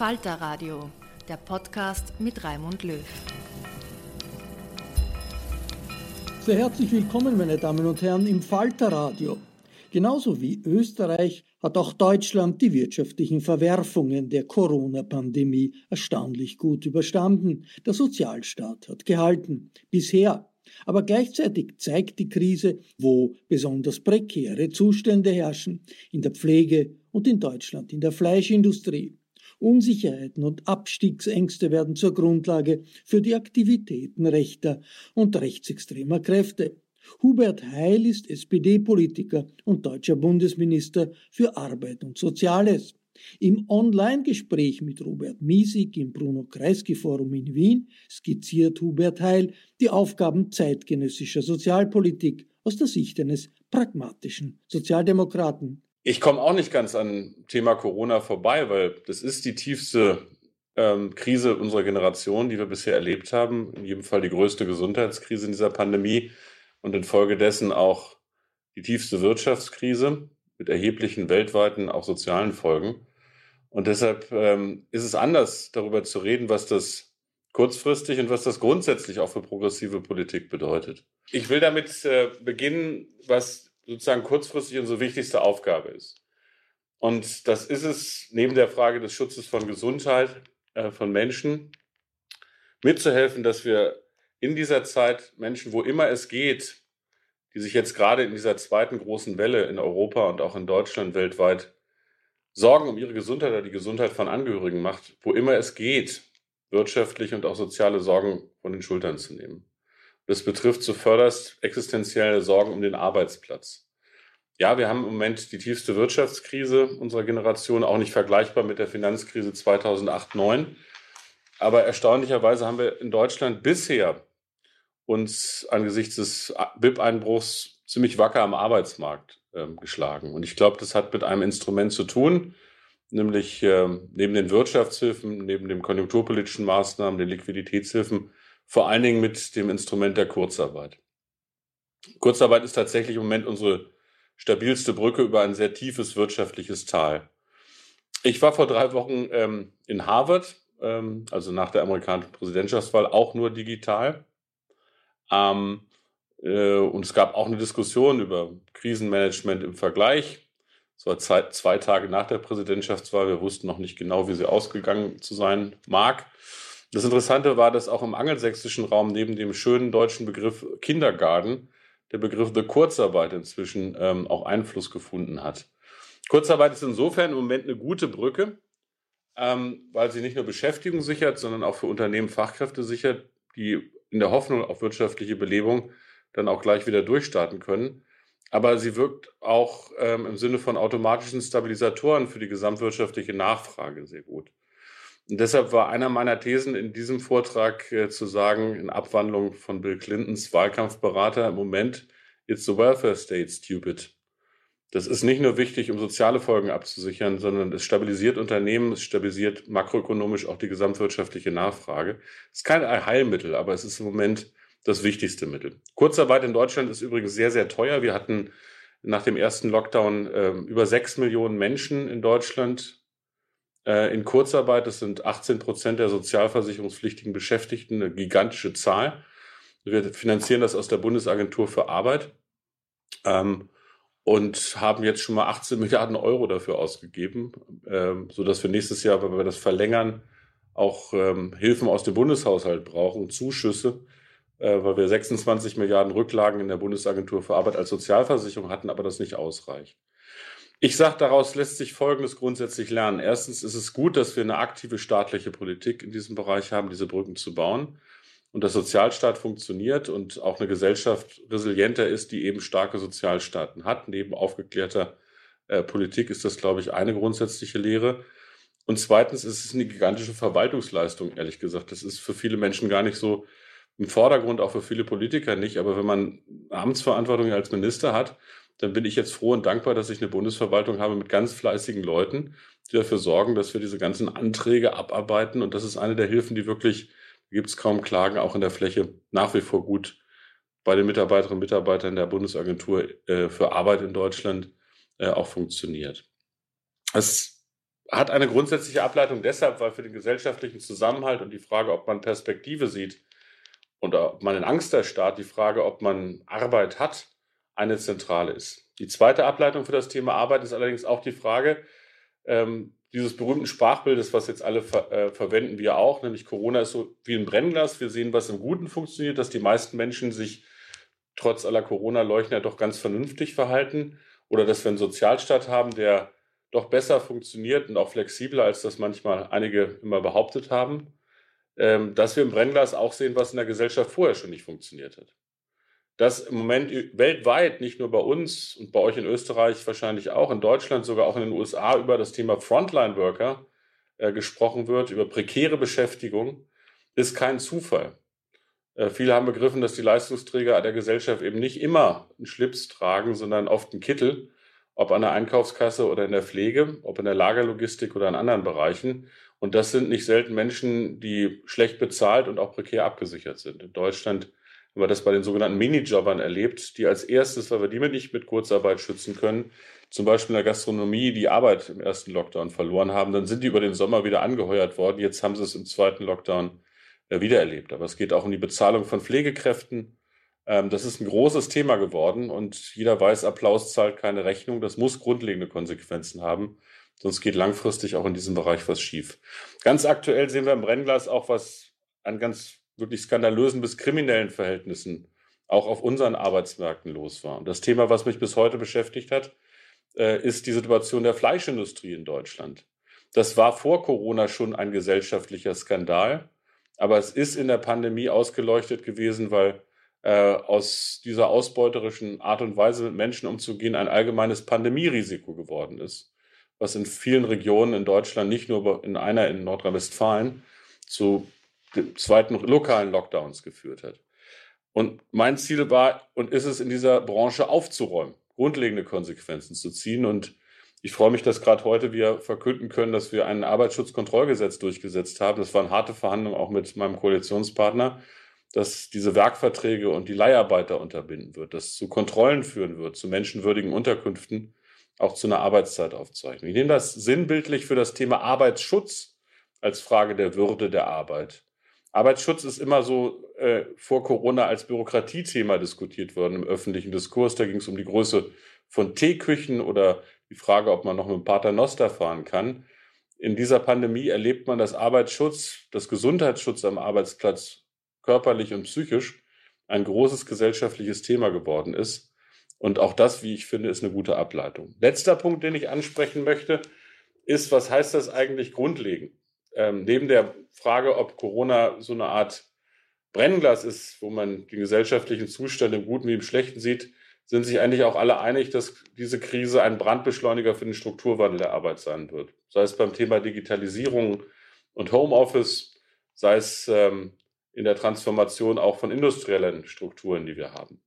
Falter Radio, der Podcast mit Raimund Löw. Sehr herzlich willkommen, meine Damen und Herren, im Falter Radio. Genauso wie Österreich hat auch Deutschland die wirtschaftlichen Verwerfungen der Corona-Pandemie erstaunlich gut überstanden. Der Sozialstaat hat gehalten. Bisher. Aber gleichzeitig zeigt die Krise, wo besonders prekäre Zustände herrschen. In der Pflege und in Deutschland, in der Fleischindustrie. Unsicherheiten und Abstiegsängste werden zur Grundlage für die Aktivitäten rechter und rechtsextremer Kräfte. Hubert Heil ist SPD-Politiker und deutscher Bundesminister für Arbeit und Soziales. Im Online-Gespräch mit Robert Miesig im Bruno-Kreisky-Forum in Wien skizziert Hubert Heil die Aufgaben zeitgenössischer Sozialpolitik aus der Sicht eines pragmatischen Sozialdemokraten. Ich komme auch nicht ganz an Thema Corona vorbei, weil das ist die tiefste ähm, Krise unserer Generation, die wir bisher erlebt haben. In jedem Fall die größte Gesundheitskrise in dieser Pandemie und infolgedessen auch die tiefste Wirtschaftskrise mit erheblichen weltweiten, auch sozialen Folgen. Und deshalb ähm, ist es anders, darüber zu reden, was das kurzfristig und was das grundsätzlich auch für progressive Politik bedeutet. Ich will damit äh, beginnen, was sozusagen kurzfristig unsere wichtigste Aufgabe ist. Und das ist es neben der Frage des Schutzes von Gesundheit äh, von Menschen, mitzuhelfen, dass wir in dieser Zeit Menschen, wo immer es geht, die sich jetzt gerade in dieser zweiten großen Welle in Europa und auch in Deutschland weltweit Sorgen um ihre Gesundheit oder die Gesundheit von Angehörigen macht, wo immer es geht, wirtschaftliche und auch soziale Sorgen von den Schultern zu nehmen. Das betrifft zuvörderst existenzielle Sorgen um den Arbeitsplatz. Ja, wir haben im Moment die tiefste Wirtschaftskrise unserer Generation, auch nicht vergleichbar mit der Finanzkrise 2008-9. Aber erstaunlicherweise haben wir in Deutschland bisher uns angesichts des BIP-Einbruchs ziemlich wacker am Arbeitsmarkt äh, geschlagen. Und ich glaube, das hat mit einem Instrument zu tun, nämlich äh, neben den Wirtschaftshilfen, neben den konjunkturpolitischen Maßnahmen, den Liquiditätshilfen, vor allen Dingen mit dem Instrument der Kurzarbeit. Kurzarbeit ist tatsächlich im Moment unsere stabilste Brücke über ein sehr tiefes wirtschaftliches Tal. Ich war vor drei Wochen ähm, in Harvard, ähm, also nach der amerikanischen Präsidentschaftswahl, auch nur digital. Ähm, äh, und es gab auch eine Diskussion über Krisenmanagement im Vergleich. Es war zwei, zwei Tage nach der Präsidentschaftswahl. Wir wussten noch nicht genau, wie sie ausgegangen zu sein mag. Das Interessante war, dass auch im angelsächsischen Raum neben dem schönen deutschen Begriff Kindergarten der Begriff der Kurzarbeit inzwischen ähm, auch Einfluss gefunden hat. Kurzarbeit ist insofern im Moment eine gute Brücke, ähm, weil sie nicht nur Beschäftigung sichert, sondern auch für Unternehmen Fachkräfte sichert, die in der Hoffnung auf wirtschaftliche Belebung dann auch gleich wieder durchstarten können. Aber sie wirkt auch ähm, im Sinne von automatischen Stabilisatoren für die gesamtwirtschaftliche Nachfrage sehr gut. Und deshalb war einer meiner Thesen in diesem Vortrag äh, zu sagen, in Abwandlung von Bill Clintons Wahlkampfberater im Moment, it's the welfare state, stupid. Das ist nicht nur wichtig, um soziale Folgen abzusichern, sondern es stabilisiert Unternehmen, es stabilisiert makroökonomisch auch die gesamtwirtschaftliche Nachfrage. Es ist kein Heilmittel, aber es ist im Moment das wichtigste Mittel. Kurzarbeit in Deutschland ist übrigens sehr, sehr teuer. Wir hatten nach dem ersten Lockdown äh, über sechs Millionen Menschen in Deutschland in Kurzarbeit. Das sind 18 Prozent der sozialversicherungspflichtigen Beschäftigten, eine gigantische Zahl. Wir finanzieren das aus der Bundesagentur für Arbeit ähm, und haben jetzt schon mal 18 Milliarden Euro dafür ausgegeben, ähm, sodass wir nächstes Jahr, wenn wir das verlängern, auch ähm, Hilfen aus dem Bundeshaushalt brauchen, Zuschüsse äh, weil wir 26 Milliarden Rücklagen in der Bundesagentur für Arbeit als Sozialversicherung hatten, aber das nicht ausreicht. Ich sage, daraus lässt sich Folgendes grundsätzlich lernen. Erstens ist es gut, dass wir eine aktive staatliche Politik in diesem Bereich haben, diese Brücken zu bauen und der Sozialstaat funktioniert und auch eine Gesellschaft resilienter ist, die eben starke Sozialstaaten hat. Neben aufgeklärter äh, Politik ist das, glaube ich, eine grundsätzliche Lehre. Und zweitens ist es eine gigantische Verwaltungsleistung, ehrlich gesagt. Das ist für viele Menschen gar nicht so im Vordergrund, auch für viele Politiker nicht. Aber wenn man Amtsverantwortung als Minister hat, dann bin ich jetzt froh und dankbar, dass ich eine Bundesverwaltung habe mit ganz fleißigen Leuten, die dafür sorgen, dass wir diese ganzen Anträge abarbeiten. Und das ist eine der Hilfen, die wirklich, gibt es kaum Klagen, auch in der Fläche nach wie vor gut bei den Mitarbeiterinnen und Mitarbeitern der Bundesagentur äh, für Arbeit in Deutschland äh, auch funktioniert. Es hat eine grundsätzliche Ableitung deshalb, weil für den gesellschaftlichen Zusammenhalt und die Frage, ob man Perspektive sieht, und ob man in Angst erstarrt, die Frage, ob man Arbeit hat, eine zentrale ist. Die zweite Ableitung für das Thema Arbeit ist allerdings auch die Frage ähm, dieses berühmten Sprachbildes, was jetzt alle ver äh, verwenden, wir auch, nämlich Corona ist so wie ein Brennglas. Wir sehen, was im Guten funktioniert, dass die meisten Menschen sich trotz aller Corona-Leugner doch ganz vernünftig verhalten oder dass wir einen Sozialstaat haben, der doch besser funktioniert und auch flexibler, als das manchmal einige immer behauptet haben ähm, dass wir im Brennglas auch sehen, was in der Gesellschaft vorher schon nicht funktioniert hat. Dass im Moment weltweit, nicht nur bei uns und bei euch in Österreich, wahrscheinlich auch in Deutschland, sogar auch in den USA über das Thema Frontline Worker äh, gesprochen wird, über prekäre Beschäftigung, ist kein Zufall. Äh, viele haben begriffen, dass die Leistungsträger der Gesellschaft eben nicht immer einen Schlips tragen, sondern oft einen Kittel, ob an der Einkaufskasse oder in der Pflege, ob in der Lagerlogistik oder in anderen Bereichen. Und das sind nicht selten Menschen, die schlecht bezahlt und auch prekär abgesichert sind. In Deutschland haben wir das bei den sogenannten Minijobbern erlebt, die als erstes, weil wir die nicht mit Kurzarbeit schützen können, zum Beispiel in der Gastronomie die Arbeit im ersten Lockdown verloren haben. Dann sind die über den Sommer wieder angeheuert worden. Jetzt haben sie es im zweiten Lockdown äh, wieder erlebt. Aber es geht auch um die Bezahlung von Pflegekräften. Ähm, das ist ein großes Thema geworden und jeder weiß, Applaus zahlt keine Rechnung. Das muss grundlegende Konsequenzen haben. Sonst geht langfristig auch in diesem Bereich was schief. Ganz aktuell sehen wir im Brennglas auch was an ganz wirklich skandalösen bis kriminellen Verhältnissen auch auf unseren Arbeitsmärkten los war. Und das Thema, was mich bis heute beschäftigt hat, äh, ist die Situation der Fleischindustrie in Deutschland. Das war vor Corona schon ein gesellschaftlicher Skandal, aber es ist in der Pandemie ausgeleuchtet gewesen, weil äh, aus dieser ausbeuterischen Art und Weise mit Menschen umzugehen ein allgemeines Pandemierisiko geworden ist was in vielen Regionen in Deutschland, nicht nur in einer in Nordrhein-Westfalen, zu zweiten lokalen Lockdowns geführt hat. Und mein Ziel war und ist es in dieser Branche aufzuräumen, grundlegende Konsequenzen zu ziehen. Und ich freue mich, dass gerade heute wir verkünden können, dass wir ein Arbeitsschutzkontrollgesetz durchgesetzt haben. Das waren harte Verhandlungen auch mit meinem Koalitionspartner, dass diese Werkverträge und die Leiharbeiter unterbinden wird, dass zu Kontrollen führen wird, zu menschenwürdigen Unterkünften auch zu einer Arbeitszeitaufzeichnung. Ich nehme das sinnbildlich für das Thema Arbeitsschutz als Frage der Würde der Arbeit. Arbeitsschutz ist immer so äh, vor Corona als Bürokratiethema diskutiert worden im öffentlichen Diskurs. Da ging es um die Größe von Teeküchen oder die Frage, ob man noch mit dem Paternoster fahren kann. In dieser Pandemie erlebt man, dass Arbeitsschutz, das Gesundheitsschutz am Arbeitsplatz körperlich und psychisch ein großes gesellschaftliches Thema geworden ist. Und auch das, wie ich finde, ist eine gute Ableitung. Letzter Punkt, den ich ansprechen möchte, ist, was heißt das eigentlich grundlegend? Ähm, neben der Frage, ob Corona so eine Art Brennglas ist, wo man den gesellschaftlichen Zustand im Guten wie im Schlechten sieht, sind sich eigentlich auch alle einig, dass diese Krise ein Brandbeschleuniger für den Strukturwandel der Arbeit sein wird. Sei es beim Thema Digitalisierung und Homeoffice, sei es ähm, in der Transformation auch von industriellen Strukturen, die wir haben.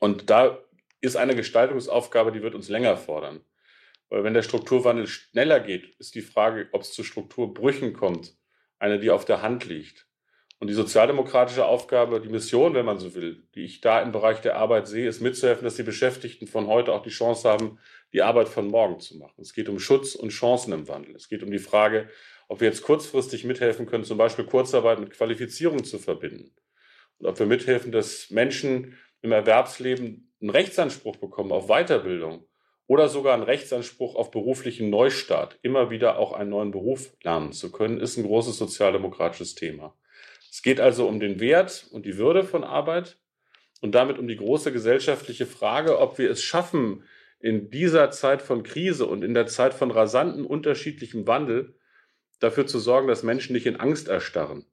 Und da ist eine Gestaltungsaufgabe, die wird uns länger fordern. Weil wenn der Strukturwandel schneller geht, ist die Frage, ob es zu Strukturbrüchen kommt, eine, die auf der Hand liegt. Und die sozialdemokratische Aufgabe, die Mission, wenn man so will, die ich da im Bereich der Arbeit sehe, ist mitzuhelfen, dass die Beschäftigten von heute auch die Chance haben, die Arbeit von morgen zu machen. Es geht um Schutz und Chancen im Wandel. Es geht um die Frage, ob wir jetzt kurzfristig mithelfen können, zum Beispiel Kurzarbeit mit Qualifizierung zu verbinden. Und ob wir mithelfen, dass Menschen im Erwerbsleben einen Rechtsanspruch bekommen auf Weiterbildung oder sogar einen Rechtsanspruch auf beruflichen Neustart, immer wieder auch einen neuen Beruf lernen zu können, ist ein großes sozialdemokratisches Thema. Es geht also um den Wert und die Würde von Arbeit und damit um die große gesellschaftliche Frage, ob wir es schaffen, in dieser Zeit von Krise und in der Zeit von rasanten unterschiedlichem Wandel dafür zu sorgen, dass Menschen nicht in Angst erstarren.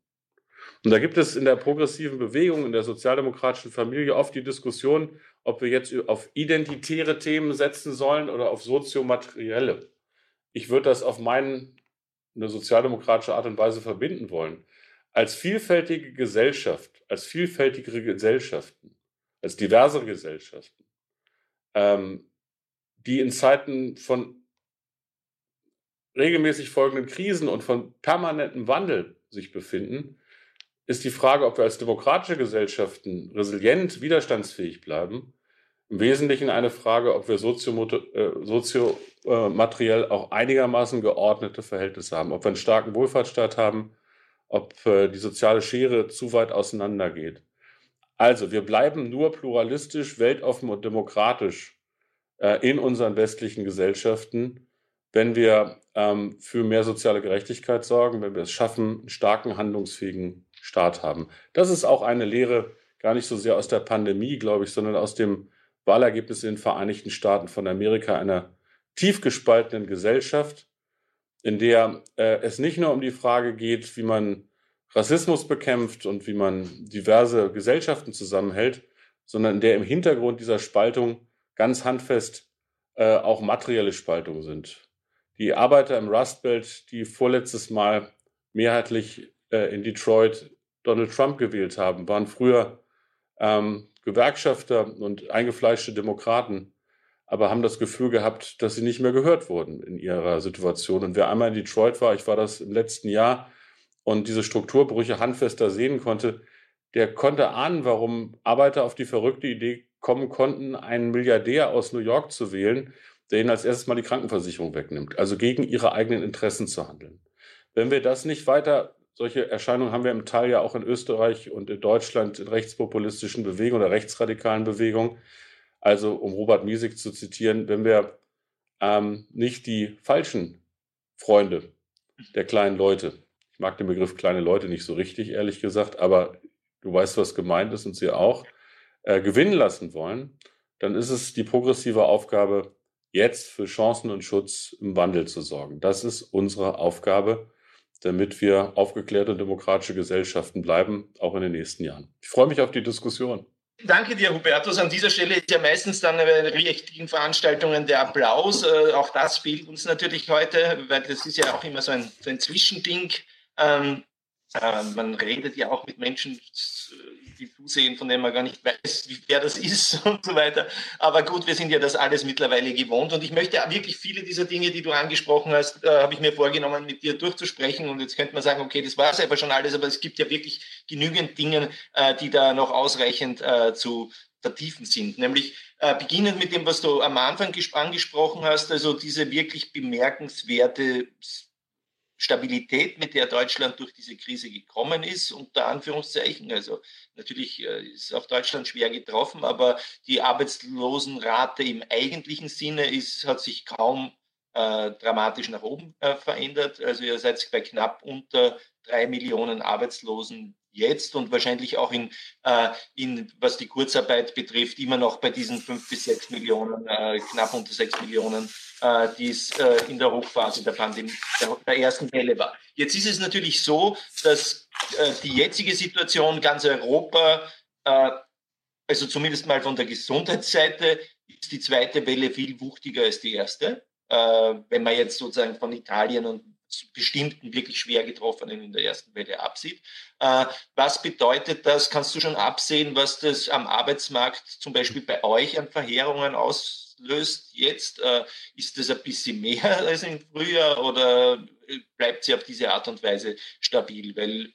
Und da gibt es in der progressiven Bewegung, in der sozialdemokratischen Familie oft die Diskussion, ob wir jetzt auf identitäre Themen setzen sollen oder auf soziomaterielle. Ich würde das auf meine sozialdemokratische Art und Weise verbinden wollen als vielfältige Gesellschaft, als vielfältigere Gesellschaften, als diversere Gesellschaften, ähm, die in Zeiten von regelmäßig folgenden Krisen und von permanentem Wandel sich befinden, ist die Frage, ob wir als demokratische Gesellschaften resilient, widerstandsfähig bleiben, im Wesentlichen eine Frage, ob wir soziomateriell sozio, äh, auch einigermaßen geordnete Verhältnisse haben, ob wir einen starken Wohlfahrtsstaat haben, ob äh, die soziale Schere zu weit auseinandergeht. Also, wir bleiben nur pluralistisch, weltoffen und demokratisch äh, in unseren westlichen Gesellschaften, wenn wir ähm, für mehr soziale Gerechtigkeit sorgen, wenn wir es schaffen, einen starken, handlungsfähigen Staat haben. Das ist auch eine Lehre gar nicht so sehr aus der Pandemie, glaube ich, sondern aus dem Wahlergebnis in den Vereinigten Staaten von Amerika, einer tief gespaltenen Gesellschaft, in der äh, es nicht nur um die Frage geht, wie man Rassismus bekämpft und wie man diverse Gesellschaften zusammenhält, sondern in der im Hintergrund dieser Spaltung ganz handfest äh, auch materielle Spaltungen sind. Die Arbeiter im Rust Belt, die vorletztes Mal mehrheitlich äh, in Detroit Donald Trump gewählt haben, waren früher ähm, Gewerkschafter und eingefleischte Demokraten aber haben das Gefühl gehabt, dass sie nicht mehr gehört wurden in ihrer Situation. Und wer einmal in Detroit war, ich war das im letzten Jahr, und diese Strukturbrüche handfester sehen konnte, der konnte ahnen, warum Arbeiter auf die verrückte Idee kommen konnten, einen Milliardär aus New York zu wählen, der ihnen als erstes mal die Krankenversicherung wegnimmt, also gegen ihre eigenen Interessen zu handeln. Wenn wir das nicht weiter, solche Erscheinungen haben wir im Teil ja auch in Österreich und in Deutschland in rechtspopulistischen Bewegungen oder rechtsradikalen Bewegungen, also, um Robert Miesig zu zitieren, wenn wir ähm, nicht die falschen Freunde der kleinen Leute, ich mag den Begriff kleine Leute nicht so richtig, ehrlich gesagt, aber du weißt, was gemeint ist und sie auch, äh, gewinnen lassen wollen, dann ist es die progressive Aufgabe, jetzt für Chancen und Schutz im Wandel zu sorgen. Das ist unsere Aufgabe, damit wir aufgeklärte und demokratische Gesellschaften bleiben, auch in den nächsten Jahren. Ich freue mich auf die Diskussion. Danke dir, Hubertus. An dieser Stelle ist ja meistens dann bei richtigen Veranstaltungen der Applaus. Äh, auch das fehlt uns natürlich heute, weil das ist ja auch immer so ein, so ein Zwischending. Ähm, äh, man redet ja auch mit Menschen, die zusehen, von denen man gar nicht weiß, wer das ist und so weiter. Aber gut, wir sind ja das alles mittlerweile gewohnt. Und ich möchte wirklich viele dieser Dinge, die du angesprochen hast, äh, habe ich mir vorgenommen, mit dir durchzusprechen. Und jetzt könnte man sagen, okay, das war es aber schon alles, aber es gibt ja wirklich genügend Dinge, äh, die da noch ausreichend äh, zu vertiefen sind. Nämlich äh, beginnend mit dem, was du am Anfang angesprochen hast, also diese wirklich bemerkenswerte Stabilität, mit der Deutschland durch diese Krise gekommen ist, unter Anführungszeichen. Also natürlich äh, ist auch Deutschland schwer getroffen, aber die Arbeitslosenrate im eigentlichen Sinne ist, hat sich kaum äh, dramatisch nach oben äh, verändert. Also ihr seid bei knapp unter drei Millionen Arbeitslosen jetzt und wahrscheinlich auch in, äh, in was die Kurzarbeit betrifft, immer noch bei diesen fünf bis sechs Millionen, äh, knapp unter sechs Millionen, äh, die es äh, in der Hochphase der Pandemie, der, der, ersten Welle war. Jetzt ist es natürlich so, dass äh, die jetzige Situation ganz Europa, äh, also zumindest mal von der Gesundheitsseite, ist die zweite Welle viel wuchtiger als die erste. Wenn man jetzt sozusagen von Italien und bestimmten wirklich schwer getroffenen in der ersten Welle absieht. Äh, was bedeutet das? Kannst du schon absehen, was das am Arbeitsmarkt zum Beispiel bei euch an Verheerungen auslöst jetzt? Äh, ist das ein bisschen mehr als im Frühjahr oder bleibt sie auf diese Art und Weise stabil? Weil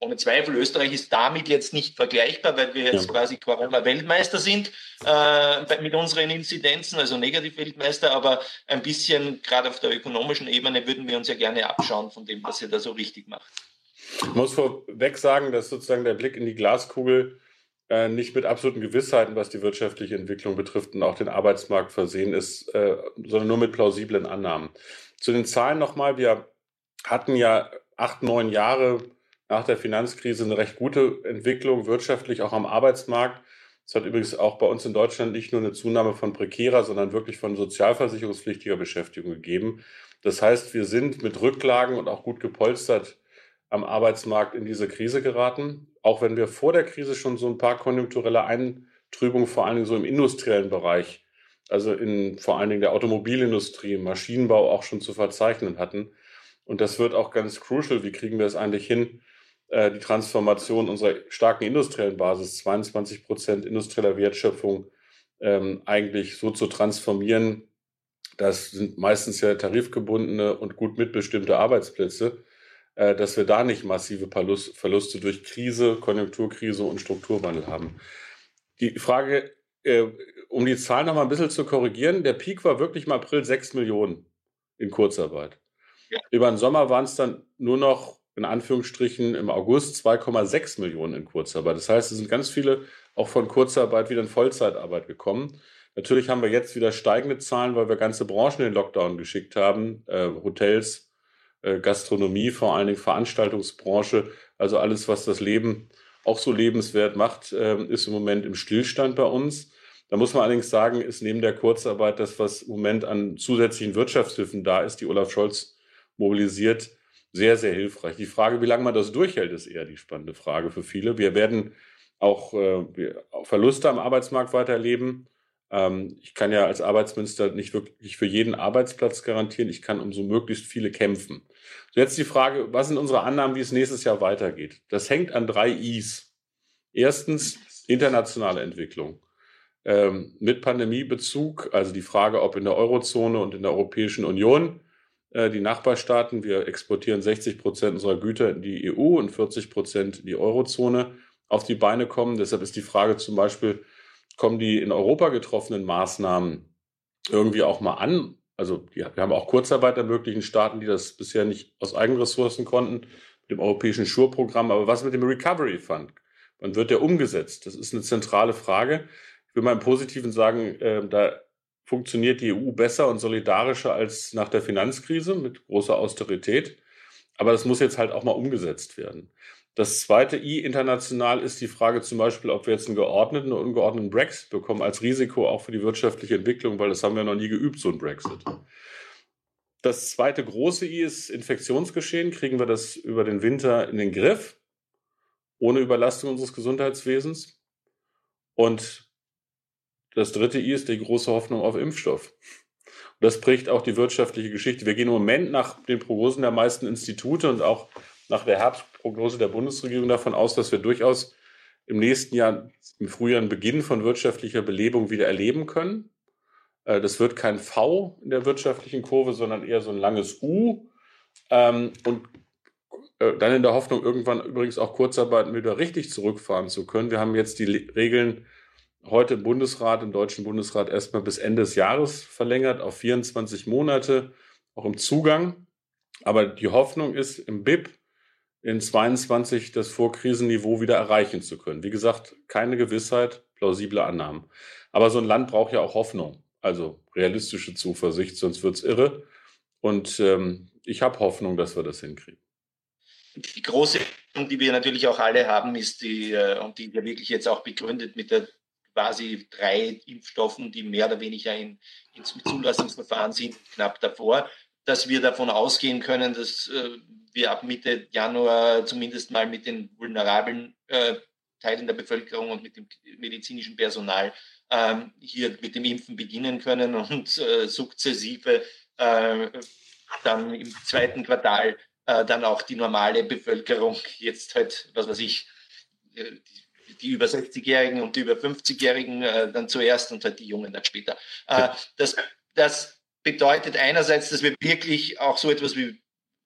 ohne Zweifel, Österreich ist damit jetzt nicht vergleichbar, weil wir jetzt ja. quasi Corona-Weltmeister sind äh, mit unseren Inzidenzen, also Negativ-Weltmeister, aber ein bisschen gerade auf der ökonomischen Ebene würden wir uns ja gerne abschauen von dem, was ihr da so richtig macht. Ich muss vorweg sagen, dass sozusagen der Blick in die Glaskugel äh, nicht mit absoluten Gewissheiten, was die wirtschaftliche Entwicklung betrifft und auch den Arbeitsmarkt versehen ist, äh, sondern nur mit plausiblen Annahmen. Zu den Zahlen nochmal, wir hatten ja acht, neun Jahre nach der Finanzkrise eine recht gute Entwicklung wirtschaftlich, auch am Arbeitsmarkt. Es hat übrigens auch bei uns in Deutschland nicht nur eine Zunahme von prekärer, sondern wirklich von sozialversicherungspflichtiger Beschäftigung gegeben. Das heißt, wir sind mit Rücklagen und auch gut gepolstert am Arbeitsmarkt in diese Krise geraten. Auch wenn wir vor der Krise schon so ein paar konjunkturelle Eintrübungen, vor allen Dingen so im industriellen Bereich, also in vor allen Dingen der Automobilindustrie, Maschinenbau auch schon zu verzeichnen hatten. Und das wird auch ganz crucial. Wie kriegen wir es eigentlich hin, äh, die Transformation unserer starken industriellen Basis, 22 Prozent industrieller Wertschöpfung, ähm, eigentlich so zu transformieren. Das sind meistens ja tarifgebundene und gut mitbestimmte Arbeitsplätze, äh, dass wir da nicht massive Verluste durch Krise, Konjunkturkrise und Strukturwandel haben. Die Frage, äh, um die Zahlen noch mal ein bisschen zu korrigieren, der Peak war wirklich im April 6 Millionen in Kurzarbeit. Ja. Über den Sommer waren es dann nur noch in Anführungsstrichen im August 2,6 Millionen in Kurzarbeit. Das heißt, es sind ganz viele auch von Kurzarbeit wieder in Vollzeitarbeit gekommen. Natürlich haben wir jetzt wieder steigende Zahlen, weil wir ganze Branchen in den Lockdown geschickt haben. Äh, Hotels, äh, Gastronomie, vor allen Dingen Veranstaltungsbranche, also alles, was das Leben auch so lebenswert macht, äh, ist im Moment im Stillstand bei uns. Da muss man allerdings sagen, ist neben der Kurzarbeit das, was im Moment an zusätzlichen Wirtschaftshilfen da ist, die Olaf Scholz mobilisiert, sehr, sehr hilfreich. Die Frage, wie lange man das durchhält, ist eher die spannende Frage für viele. Wir werden auch, äh, Verluste am Arbeitsmarkt weiterleben. Ähm, ich kann ja als Arbeitsminister nicht wirklich für jeden Arbeitsplatz garantieren. Ich kann um so möglichst viele kämpfen. So jetzt die Frage, was sind unsere Annahmen, wie es nächstes Jahr weitergeht? Das hängt an drei Is. Erstens internationale Entwicklung. Ähm, mit Pandemiebezug, also die Frage, ob in der Eurozone und in der Europäischen Union die Nachbarstaaten. Wir exportieren 60 Prozent unserer Güter in die EU und 40 Prozent in die Eurozone auf die Beine kommen. Deshalb ist die Frage zum Beispiel, kommen die in Europa getroffenen Maßnahmen irgendwie auch mal an? Also wir haben auch Kurzarbeit ermöglichen Staaten, die das bisher nicht aus eigenen Ressourcen konnten, mit dem europäischen Schurprogramm. Aber was mit dem Recovery Fund? Wann wird der umgesetzt? Das ist eine zentrale Frage. Ich will mal im Positiven sagen, äh, da funktioniert die EU besser und solidarischer als nach der Finanzkrise mit großer Austerität. Aber das muss jetzt halt auch mal umgesetzt werden. Das zweite I international ist die Frage zum Beispiel, ob wir jetzt einen geordneten oder ungeordneten Brexit bekommen als Risiko auch für die wirtschaftliche Entwicklung, weil das haben wir noch nie geübt, so ein Brexit. Das zweite große I ist Infektionsgeschehen. Kriegen wir das über den Winter in den Griff, ohne Überlastung unseres Gesundheitswesens? Und das dritte I ist die große Hoffnung auf Impfstoff. Und das prägt auch die wirtschaftliche Geschichte. Wir gehen im Moment nach den Prognosen der meisten Institute und auch nach der Herbstprognose der Bundesregierung davon aus, dass wir durchaus im nächsten Jahr, im Frühjahr, einen Beginn von wirtschaftlicher Belebung wieder erleben können. Äh, das wird kein V in der wirtschaftlichen Kurve, sondern eher so ein langes U. Ähm, und äh, dann in der Hoffnung, irgendwann übrigens auch Kurzarbeiten wieder richtig zurückfahren zu können. Wir haben jetzt die Regeln heute im Bundesrat, im Deutschen Bundesrat erstmal bis Ende des Jahres verlängert auf 24 Monate, auch im Zugang. Aber die Hoffnung ist, im BIP in 22 das Vorkrisenniveau wieder erreichen zu können. Wie gesagt, keine Gewissheit, plausible Annahmen. Aber so ein Land braucht ja auch Hoffnung, also realistische Zuversicht, sonst wird es irre. Und ähm, ich habe Hoffnung, dass wir das hinkriegen. Die große Befürchtung, die wir natürlich auch alle haben, ist die, äh, und die ja wirklich jetzt auch begründet mit der quasi drei Impfstoffen, die mehr oder weniger in, in Zulassungsverfahren sind, knapp davor, dass wir davon ausgehen können, dass äh, wir ab Mitte Januar zumindest mal mit den vulnerablen äh, Teilen der Bevölkerung und mit dem medizinischen Personal ähm, hier mit dem Impfen beginnen können und äh, sukzessive äh, dann im zweiten Quartal äh, dann auch die normale Bevölkerung jetzt halt, was weiß ich, äh, die, die über 60-Jährigen und die über 50-Jährigen äh, dann zuerst und halt die Jungen dann später. Äh, das, das bedeutet einerseits, dass wir wirklich auch so etwas wie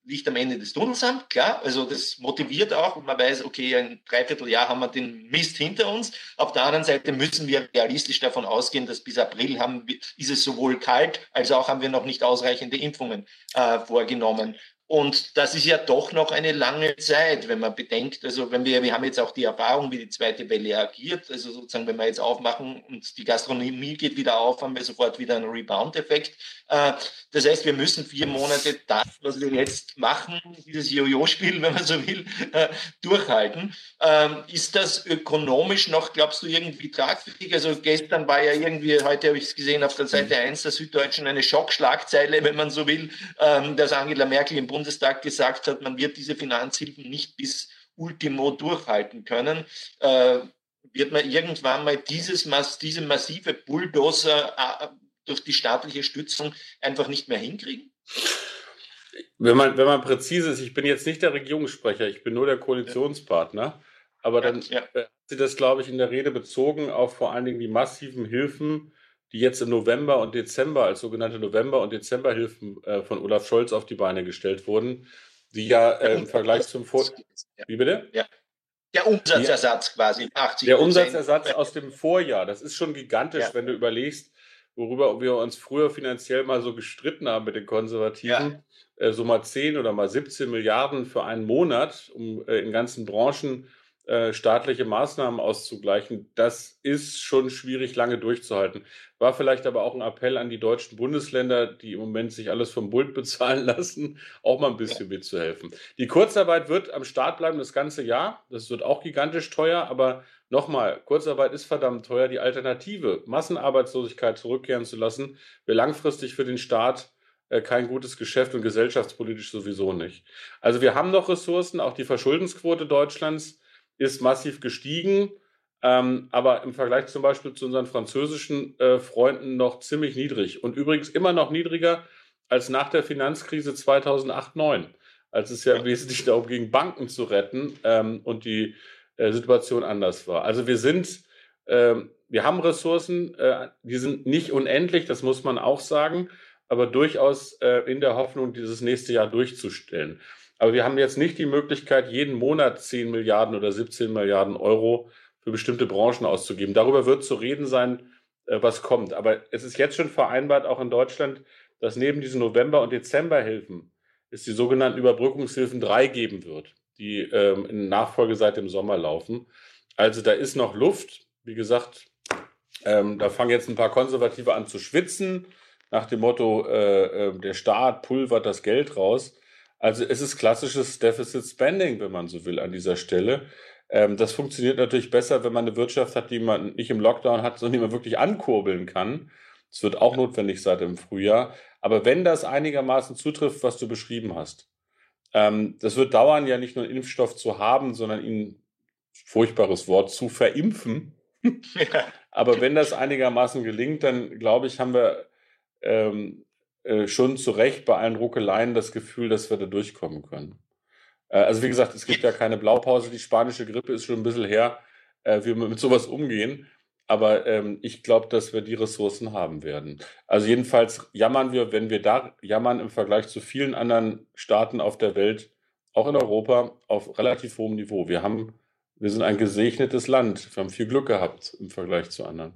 Licht am Ende des Tunnels haben, klar. Also das motiviert auch und man weiß, okay, ein Dreivierteljahr haben wir den Mist hinter uns. Auf der anderen Seite müssen wir realistisch davon ausgehen, dass bis April haben, ist es sowohl kalt, als auch haben wir noch nicht ausreichende Impfungen äh, vorgenommen. Und das ist ja doch noch eine lange Zeit, wenn man bedenkt, also wenn wir, wir haben jetzt auch die Erfahrung, wie die zweite Welle agiert, also sozusagen, wenn wir jetzt aufmachen und die Gastronomie geht wieder auf, haben wir sofort wieder einen Rebound-Effekt. Äh, das heißt, wir müssen vier Monate das, was wir jetzt machen, dieses Jojo-Spiel, wenn man so will, äh, durchhalten. Ähm, ist das ökonomisch noch, glaubst du, irgendwie tragfähig? Also gestern war ja irgendwie, heute habe ich es gesehen auf der Seite 1 der Süddeutschen, eine Schockschlagzeile, wenn man so will, ähm, dass Angela Merkel im Bundestag gesagt hat, man wird diese Finanzhilfen nicht bis Ultimo durchhalten können, äh, wird man irgendwann mal dieses, diese massive Bulldozer äh, durch die staatliche Stützung einfach nicht mehr hinkriegen? Wenn man, wenn man präzise ist, ich bin jetzt nicht der Regierungssprecher, ich bin nur der Koalitionspartner, aber dann ja, ja. hat sie das, glaube ich, in der Rede bezogen auf vor allen Dingen die massiven Hilfen die jetzt im November und Dezember als sogenannte November- und Dezemberhilfen äh, von Olaf Scholz auf die Beine gestellt wurden, die ja äh, im Vergleich zum Vor... Wie bitte? Ja. Der Umsatzersatz ja. quasi, 80 Der Umsatzersatz aus dem Vorjahr, das ist schon gigantisch, ja. wenn du überlegst, worüber wir uns früher finanziell mal so gestritten haben mit den Konservativen. Ja. Äh, so mal 10 oder mal 17 Milliarden für einen Monat, um äh, in ganzen Branchen äh, staatliche Maßnahmen auszugleichen, das ist schon schwierig lange durchzuhalten. War vielleicht aber auch ein Appell an die deutschen Bundesländer, die im Moment sich alles vom Bund bezahlen lassen, auch mal ein bisschen mitzuhelfen. Die Kurzarbeit wird am Start bleiben das ganze Jahr. Das wird auch gigantisch teuer, aber nochmal, Kurzarbeit ist verdammt teuer. Die Alternative, Massenarbeitslosigkeit zurückkehren zu lassen, wäre langfristig für den Staat äh, kein gutes Geschäft und gesellschaftspolitisch sowieso nicht. Also wir haben noch Ressourcen, auch die Verschuldensquote Deutschlands ist massiv gestiegen, ähm, aber im Vergleich zum Beispiel zu unseren französischen äh, Freunden noch ziemlich niedrig und übrigens immer noch niedriger als nach der Finanzkrise 2008-9, als es ja, ja. wesentlich darum ging, Banken zu retten ähm, und die äh, Situation anders war. Also wir sind, äh, wir haben Ressourcen, äh, die sind nicht unendlich, das muss man auch sagen, aber durchaus äh, in der Hoffnung, dieses nächste Jahr durchzustellen. Aber wir haben jetzt nicht die Möglichkeit, jeden Monat 10 Milliarden oder 17 Milliarden Euro für bestimmte Branchen auszugeben. Darüber wird zu reden sein, äh, was kommt. Aber es ist jetzt schon vereinbart, auch in Deutschland, dass neben diesen November- und Dezemberhilfen es die sogenannten Überbrückungshilfen 3 geben wird, die ähm, in Nachfolge seit dem Sommer laufen. Also da ist noch Luft. Wie gesagt, ähm, da fangen jetzt ein paar Konservative an zu schwitzen, nach dem Motto, äh, äh, der Staat pulvert das Geld raus. Also es ist klassisches Deficit Spending, wenn man so will, an dieser Stelle. Ähm, das funktioniert natürlich besser, wenn man eine Wirtschaft hat, die man nicht im Lockdown hat, sondern die man wirklich ankurbeln kann. Das wird auch notwendig seit dem Frühjahr. Aber wenn das einigermaßen zutrifft, was du beschrieben hast, ähm, das wird dauern, ja nicht nur einen Impfstoff zu haben, sondern ihn, furchtbares Wort, zu verimpfen. Aber wenn das einigermaßen gelingt, dann glaube ich, haben wir ähm, äh, schon zu Recht bei allen Ruckeleien das Gefühl, dass wir da durchkommen können. Äh, also wie gesagt, es gibt ja keine Blaupause. Die spanische Grippe ist schon ein bisschen her, äh, wie wir mit sowas umgehen. Aber ähm, ich glaube, dass wir die Ressourcen haben werden. Also jedenfalls jammern wir, wenn wir da jammern im Vergleich zu vielen anderen Staaten auf der Welt, auch in Europa, auf relativ hohem Niveau. Wir haben, wir sind ein gesegnetes Land. Wir haben viel Glück gehabt im Vergleich zu anderen.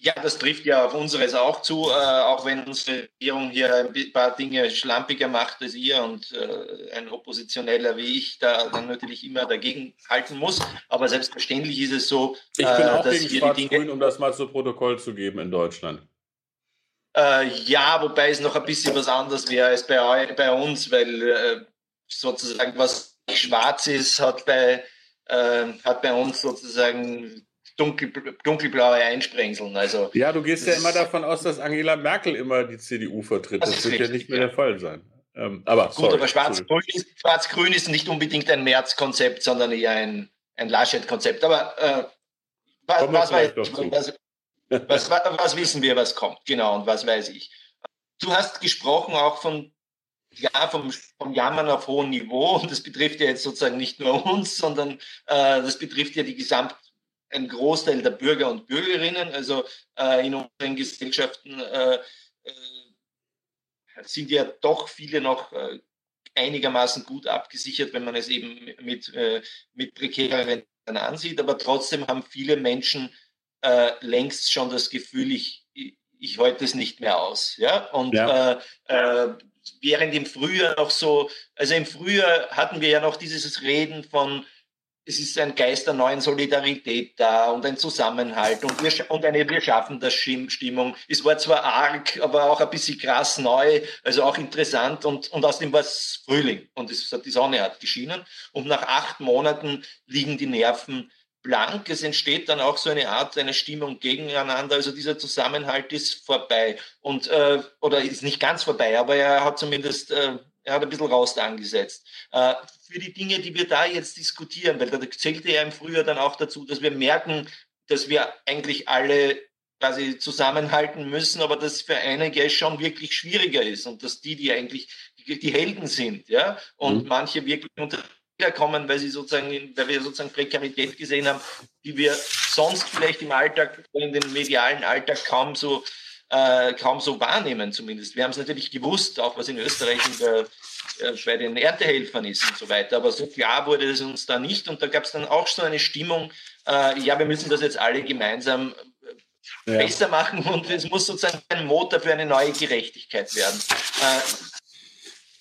Ja, das trifft ja auf unseres auch zu, äh, auch wenn unsere Regierung hier ein paar Dinge schlampiger macht als ihr und äh, ein Oppositioneller wie ich da dann natürlich immer dagegen halten muss. Aber selbstverständlich ist es so, ich bin äh, auch dass gegen Dinge, um das mal zu Protokoll zu geben in Deutschland. Äh, ja, wobei es noch ein bisschen was anderes wäre als bei, bei uns, weil äh, sozusagen was schwarz ist, hat bei, hat bei uns sozusagen dunkel, dunkelblaue Einsprengeln. Also, ja, du gehst ja immer davon aus, dass Angela Merkel immer die CDU vertritt. Das, das wird richtig, ja nicht mehr ja. der Fall sein. Ähm, aber Gut, sorry, aber Schwarz-Grün ist, Schwarz ist, nicht unbedingt ein März-Konzept, sondern eher ein, ein Laschet-Konzept. Aber äh, was, was, weiß, was, was, was wissen wir, was kommt? Genau, und was weiß ich. Du hast gesprochen auch von ja, vom, vom Jammern auf hohem Niveau. Und das betrifft ja jetzt sozusagen nicht nur uns, sondern äh, das betrifft ja die Gesamt, ein Großteil der Bürger und Bürgerinnen. Also äh, in unseren Gesellschaften äh, äh, sind ja doch viele noch äh, einigermaßen gut abgesichert, wenn man es eben mit, äh, mit prekären ansieht. Aber trotzdem haben viele Menschen äh, längst schon das Gefühl, ich, ich, halte es nicht mehr aus. Ja? Und ja. während im Frühjahr noch so, also im Frühjahr hatten wir ja noch dieses Reden von es ist ein Geist der neuen Solidarität da und ein Zusammenhalt und, wir, und eine Wir schaffen das Stimmung. Es war zwar arg, aber auch ein bisschen krass neu, also auch interessant und, und aus dem war es Frühling und es, die Sonne hat geschienen und nach acht Monaten liegen die Nerven blank. Es entsteht dann auch so eine Art, eine Stimmung gegeneinander. Also dieser Zusammenhalt ist vorbei und äh, oder ist nicht ganz vorbei, aber er hat zumindest äh, er hat ein bisschen Raust angesetzt. Äh, für die Dinge, die wir da jetzt diskutieren, weil da zählte ja im Frühjahr dann auch dazu, dass wir merken, dass wir eigentlich alle quasi zusammenhalten müssen, aber dass für einige schon wirklich schwieriger ist und dass die, die eigentlich die, die Helden sind, ja, und mhm. manche wirklich unter kommen, weil sie sozusagen, weil wir sozusagen Prekarität gesehen haben, die wir sonst vielleicht im Alltag, in den medialen Alltag kaum so äh, kaum so wahrnehmen zumindest. Wir haben es natürlich gewusst, auch was in Österreich in der, äh, bei den Erntehelfern ist und so weiter, aber so klar wurde es uns da nicht und da gab es dann auch so eine Stimmung, äh, ja, wir müssen das jetzt alle gemeinsam äh, ja. besser machen und es muss sozusagen ein Motor für eine neue Gerechtigkeit werden. Äh,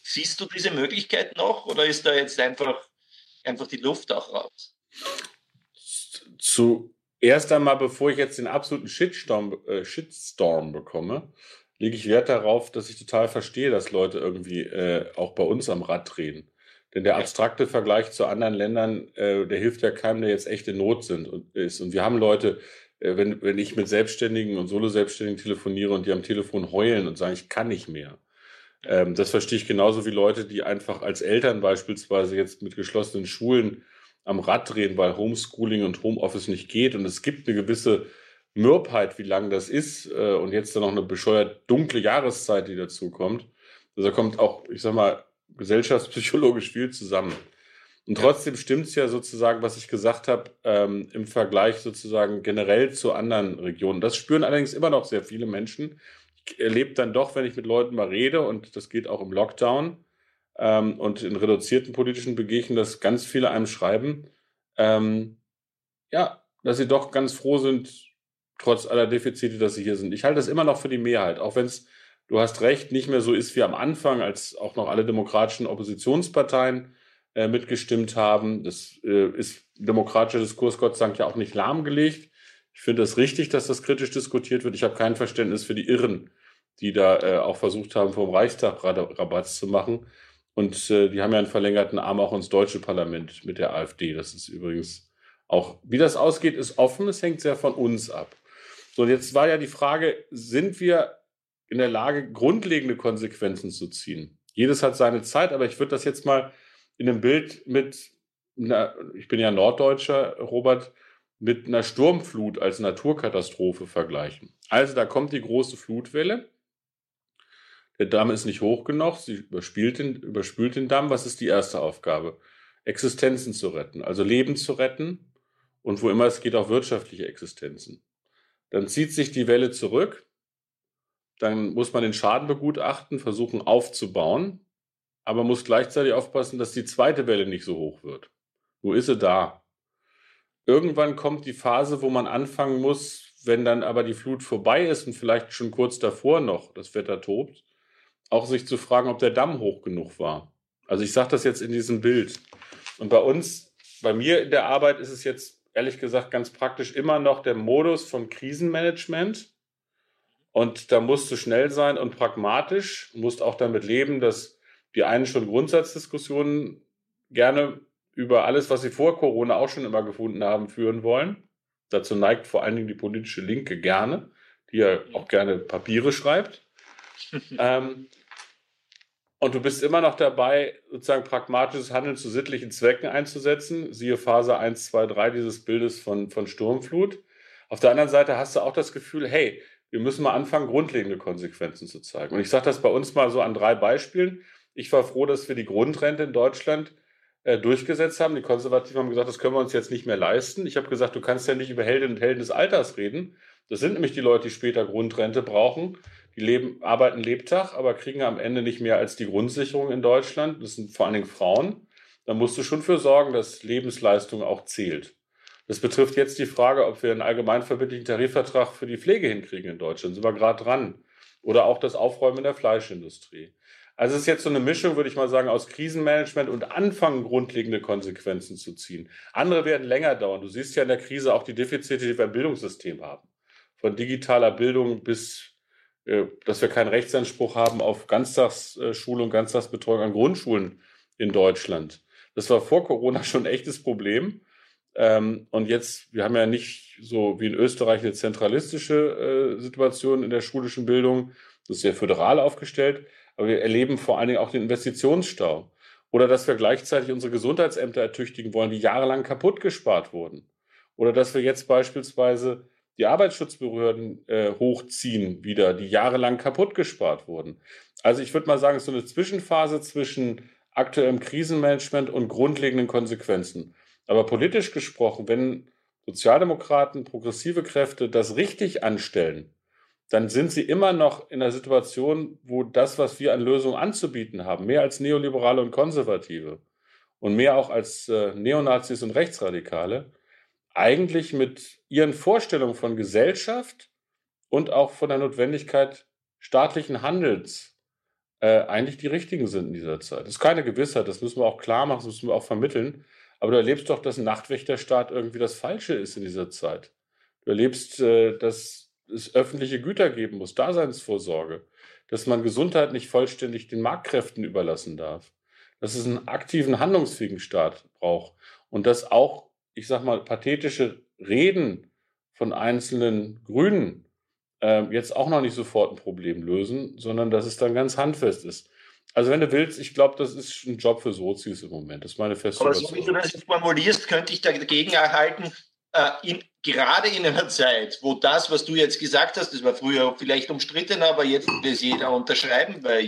siehst du diese Möglichkeit noch oder ist da jetzt einfach, einfach die Luft auch raus? Zu erst einmal, bevor ich jetzt den absoluten Shitstorm, äh, Shitstorm bekomme, lege ich Wert darauf, dass ich total verstehe, dass Leute irgendwie äh, auch bei uns am Rad drehen. Denn der abstrakte Vergleich zu anderen Ländern, äh, der hilft ja keinem, der jetzt echt in Not sind und ist. Und wir haben Leute, äh, wenn, wenn ich mit Selbstständigen und Solo-Selbstständigen telefoniere und die am Telefon heulen und sagen, ich kann nicht mehr. Ähm, das verstehe ich genauso wie Leute, die einfach als Eltern beispielsweise jetzt mit geschlossenen Schulen am Rad drehen, weil Homeschooling und Homeoffice nicht geht. Und es gibt eine gewisse Mürbheit, wie lang das ist. Äh, und jetzt dann noch eine bescheuert dunkle Jahreszeit, die dazu kommt. Also da kommt auch, ich sag mal, gesellschaftspsychologisch viel zusammen. Und trotzdem stimmt es ja sozusagen, was ich gesagt habe, ähm, im Vergleich sozusagen generell zu anderen Regionen. Das spüren allerdings immer noch sehr viele Menschen. Ich erlebe dann doch, wenn ich mit Leuten mal rede, und das geht auch im Lockdown, ähm, und in reduzierten politischen Begegnungen, dass ganz viele einem schreiben, ähm, ja, dass sie doch ganz froh sind, trotz aller Defizite, dass sie hier sind. Ich halte das immer noch für die Mehrheit, auch wenn es, du hast recht, nicht mehr so ist wie am Anfang, als auch noch alle demokratischen Oppositionsparteien äh, mitgestimmt haben. Das äh, ist demokratischer Diskurs Gott sei Dank ja auch nicht lahmgelegt. Ich finde es das richtig, dass das kritisch diskutiert wird. Ich habe kein Verständnis für die Irren, die da äh, auch versucht haben, vom Reichstag Rabatz zu machen. Und äh, die haben ja einen verlängerten Arm auch ins deutsche Parlament mit der AfD. Das ist übrigens auch, wie das ausgeht, ist offen. Es hängt sehr von uns ab. So, und jetzt war ja die Frage, sind wir in der Lage, grundlegende Konsequenzen zu ziehen? Jedes hat seine Zeit, aber ich würde das jetzt mal in einem Bild mit, einer, ich bin ja Norddeutscher, Robert, mit einer Sturmflut als Naturkatastrophe vergleichen. Also da kommt die große Flutwelle der Damm ist nicht hoch genug, sie überspült den, überspült den Damm. Was ist die erste Aufgabe? Existenzen zu retten, also Leben zu retten und wo immer es geht, auch wirtschaftliche Existenzen. Dann zieht sich die Welle zurück dann muss man den Schaden begutachten, versuchen aufzubauen, aber muss gleichzeitig aufpassen, dass die zweite Welle nicht so hoch wird. Wo ist sie da? Irgendwann kommt die Phase, wo man anfangen muss, wenn dann aber die Flut vorbei ist und vielleicht schon kurz davor noch das Wetter tobt, auch sich zu fragen, ob der Damm hoch genug war. Also ich sage das jetzt in diesem Bild. Und bei uns, bei mir in der Arbeit ist es jetzt ehrlich gesagt ganz praktisch immer noch der Modus von Krisenmanagement. Und da musst du schnell sein und pragmatisch, musst auch damit leben, dass die einen schon Grundsatzdiskussionen gerne über alles, was sie vor Corona auch schon immer gefunden haben, führen wollen. Dazu neigt vor allen Dingen die politische Linke gerne, die ja auch gerne Papiere schreibt. ähm, und du bist immer noch dabei, sozusagen pragmatisches Handeln zu sittlichen Zwecken einzusetzen. Siehe Phase 1, 2, 3 dieses Bildes von, von Sturmflut. Auf der anderen Seite hast du auch das Gefühl, hey, wir müssen mal anfangen, grundlegende Konsequenzen zu zeigen. Und ich sage das bei uns mal so an drei Beispielen. Ich war froh, dass wir die Grundrente in Deutschland äh, durchgesetzt haben. Die Konservativen haben gesagt, das können wir uns jetzt nicht mehr leisten. Ich habe gesagt, du kannst ja nicht über Heldinnen und Helden des Alters reden. Das sind nämlich die Leute, die später Grundrente brauchen. Die leben, arbeiten Lebtag, aber kriegen am Ende nicht mehr als die Grundsicherung in Deutschland. Das sind vor allen Dingen Frauen. Da musst du schon für sorgen, dass Lebensleistung auch zählt. Das betrifft jetzt die Frage, ob wir einen allgemeinverbindlichen Tarifvertrag für die Pflege hinkriegen in Deutschland. Sind wir gerade dran. Oder auch das Aufräumen der Fleischindustrie. Also es ist jetzt so eine Mischung, würde ich mal sagen, aus Krisenmanagement und anfangen, grundlegende Konsequenzen zu ziehen. Andere werden länger dauern. Du siehst ja in der Krise auch die Defizite, die wir im Bildungssystem haben. Von digitaler Bildung bis, dass wir keinen Rechtsanspruch haben auf Ganztagsschule und Ganztagsbetreuung an Grundschulen in Deutschland. Das war vor Corona schon ein echtes Problem. Ähm, und jetzt, wir haben ja nicht so wie in Österreich eine zentralistische äh, Situation in der schulischen Bildung. Das ist sehr föderal aufgestellt aber wir erleben vor allen Dingen auch den Investitionsstau. Oder dass wir gleichzeitig unsere Gesundheitsämter ertüchtigen wollen, die jahrelang kaputt gespart wurden. Oder dass wir jetzt beispielsweise die Arbeitsschutzbehörden äh, hochziehen wieder, die jahrelang kaputt gespart wurden. Also ich würde mal sagen, es ist so eine Zwischenphase zwischen aktuellem Krisenmanagement und grundlegenden Konsequenzen. Aber politisch gesprochen, wenn Sozialdemokraten, progressive Kräfte das richtig anstellen, dann sind sie immer noch in einer Situation, wo das, was wir an Lösungen anzubieten haben, mehr als Neoliberale und Konservative und mehr auch als äh, Neonazis und Rechtsradikale, eigentlich mit ihren Vorstellungen von Gesellschaft und auch von der Notwendigkeit staatlichen Handels äh, eigentlich die richtigen sind in dieser Zeit. Das ist keine Gewissheit, das müssen wir auch klar machen, das müssen wir auch vermitteln. Aber du erlebst doch, dass ein Nachtwächterstaat irgendwie das Falsche ist in dieser Zeit. Du erlebst, äh, dass es öffentliche Güter geben muss, Daseinsvorsorge, dass man Gesundheit nicht vollständig den Marktkräften überlassen darf, dass es einen aktiven, handlungsfähigen Staat braucht und dass auch, ich sag mal, pathetische Reden von einzelnen Grünen äh, jetzt auch noch nicht sofort ein Problem lösen, sondern dass es dann ganz handfest ist. Also wenn du willst, ich glaube, das ist ein Job für Sozis im Moment. Das ist meine feste Aber so wie du das formulierst, könnte ich dagegen erhalten, äh, in, gerade in einer Zeit, wo das, was du jetzt gesagt hast, das war früher vielleicht umstritten, aber jetzt will es jeder unterschreiben, weil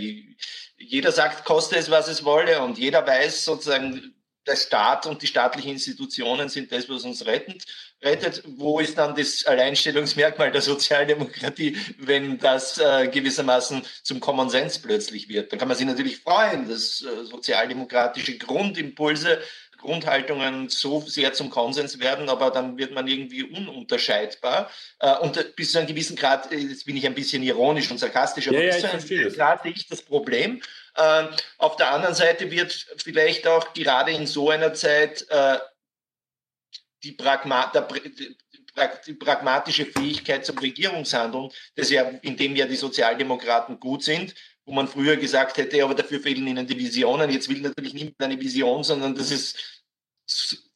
jeder sagt, koste es, was es wolle und jeder weiß sozusagen, der Staat und die staatlichen Institutionen sind das, was uns rettend, rettet. Wo ist dann das Alleinstellungsmerkmal der Sozialdemokratie, wenn das äh, gewissermaßen zum Common Sense plötzlich wird? Dann kann man sich natürlich freuen, dass äh, sozialdemokratische Grundimpulse Grundhaltungen so sehr zum Konsens werden, aber dann wird man irgendwie ununterscheidbar. Äh, und bis zu einem gewissen Grad, äh, jetzt bin ich ein bisschen ironisch und sarkastisch, aber ja, bis zu einem gewissen Grad sehe ich das Problem. Äh, auf der anderen Seite wird vielleicht auch gerade in so einer Zeit die, Pragma die pragmatische Fähigkeit zum Regierungshandeln, das ja, in dem ja die Sozialdemokraten gut sind, wo man früher gesagt hätte, aber dafür fehlen ihnen die Visionen. Jetzt will natürlich niemand eine Vision, sondern dass es,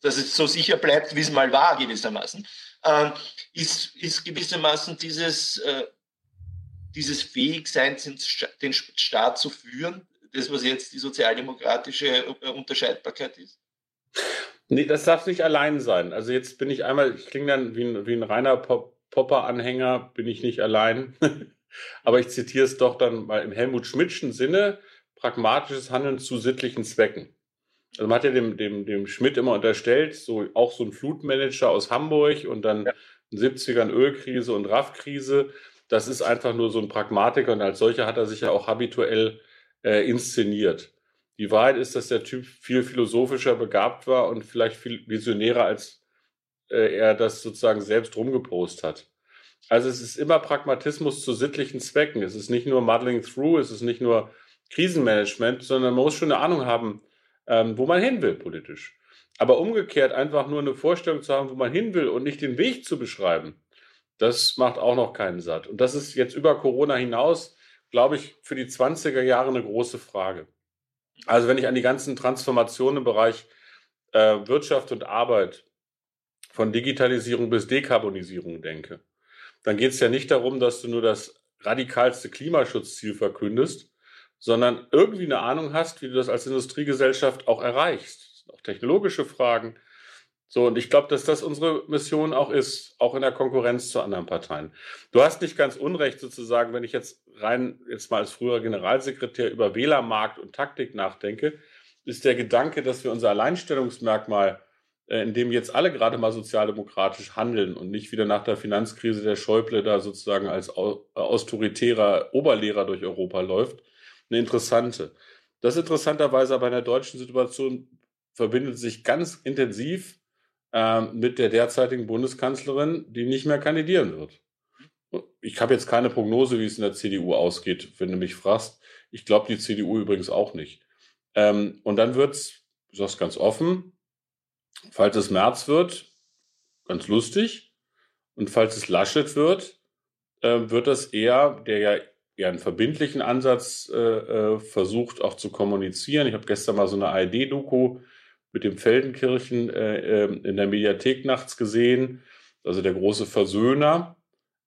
dass es so sicher bleibt, wie es mal war, gewissermaßen. Äh, ist, ist gewissermaßen dieses, äh, dieses Fähigsein, den Staat zu führen, das, was jetzt die sozialdemokratische äh, Unterscheidbarkeit ist? Nee, das darf nicht allein sein. Also jetzt bin ich einmal, ich klinge dann wie ein, wie ein reiner Popper-Anhänger, bin ich nicht allein. Aber ich zitiere es doch dann mal im Helmut Schmidtschen Sinne, pragmatisches Handeln zu sittlichen Zwecken. Also man hat ja dem, dem, dem Schmidt immer unterstellt, so auch so ein Flutmanager aus Hamburg und dann ja. in den 70ern Ölkrise und RAF-Krise. das ist einfach nur so ein Pragmatiker und als solcher hat er sich ja auch habituell äh, inszeniert. Die Wahrheit ist, dass der Typ viel philosophischer begabt war und vielleicht viel visionärer, als äh, er das sozusagen selbst rumgepost hat. Also es ist immer Pragmatismus zu sittlichen Zwecken. Es ist nicht nur Muddling Through, es ist nicht nur Krisenmanagement, sondern man muss schon eine Ahnung haben, ähm, wo man hin will politisch. Aber umgekehrt einfach nur eine Vorstellung zu haben, wo man hin will und nicht den Weg zu beschreiben, das macht auch noch keinen satt. Und das ist jetzt über Corona hinaus, glaube ich, für die 20er Jahre eine große Frage. Also wenn ich an die ganzen Transformationen im Bereich äh, Wirtschaft und Arbeit, von Digitalisierung bis Dekarbonisierung denke, dann geht es ja nicht darum, dass du nur das radikalste Klimaschutzziel verkündest, sondern irgendwie eine Ahnung hast, wie du das als Industriegesellschaft auch erreichst. Auch technologische Fragen. So, und ich glaube, dass das unsere Mission auch ist, auch in der Konkurrenz zu anderen Parteien. Du hast nicht ganz unrecht sozusagen, wenn ich jetzt rein, jetzt mal als früherer Generalsekretär über Wählermarkt und Taktik nachdenke, ist der Gedanke, dass wir unser Alleinstellungsmerkmal äh, in dem jetzt alle gerade mal sozialdemokratisch handeln und nicht wieder nach der Finanzkrise der Schäuble da sozusagen als äh, autoritärer Oberlehrer durch Europa läuft, eine interessante. Das interessanterweise aber in der deutschen Situation verbindet sich ganz intensiv mit der derzeitigen Bundeskanzlerin, die nicht mehr kandidieren wird. Ich habe jetzt keine Prognose, wie es in der CDU ausgeht, wenn du mich fragst. Ich glaube die CDU übrigens auch nicht. Ähm, und dann wird es, sage es ganz offen, Falls es März wird, ganz lustig. Und falls es Laschet wird, äh, wird das eher, der ja eher einen verbindlichen Ansatz äh, äh versucht auch zu kommunizieren. Ich habe gestern mal so eine ARD-Doku mit dem Feldenkirchen äh, ähm, in der Mediathek nachts gesehen, also der große Versöhner.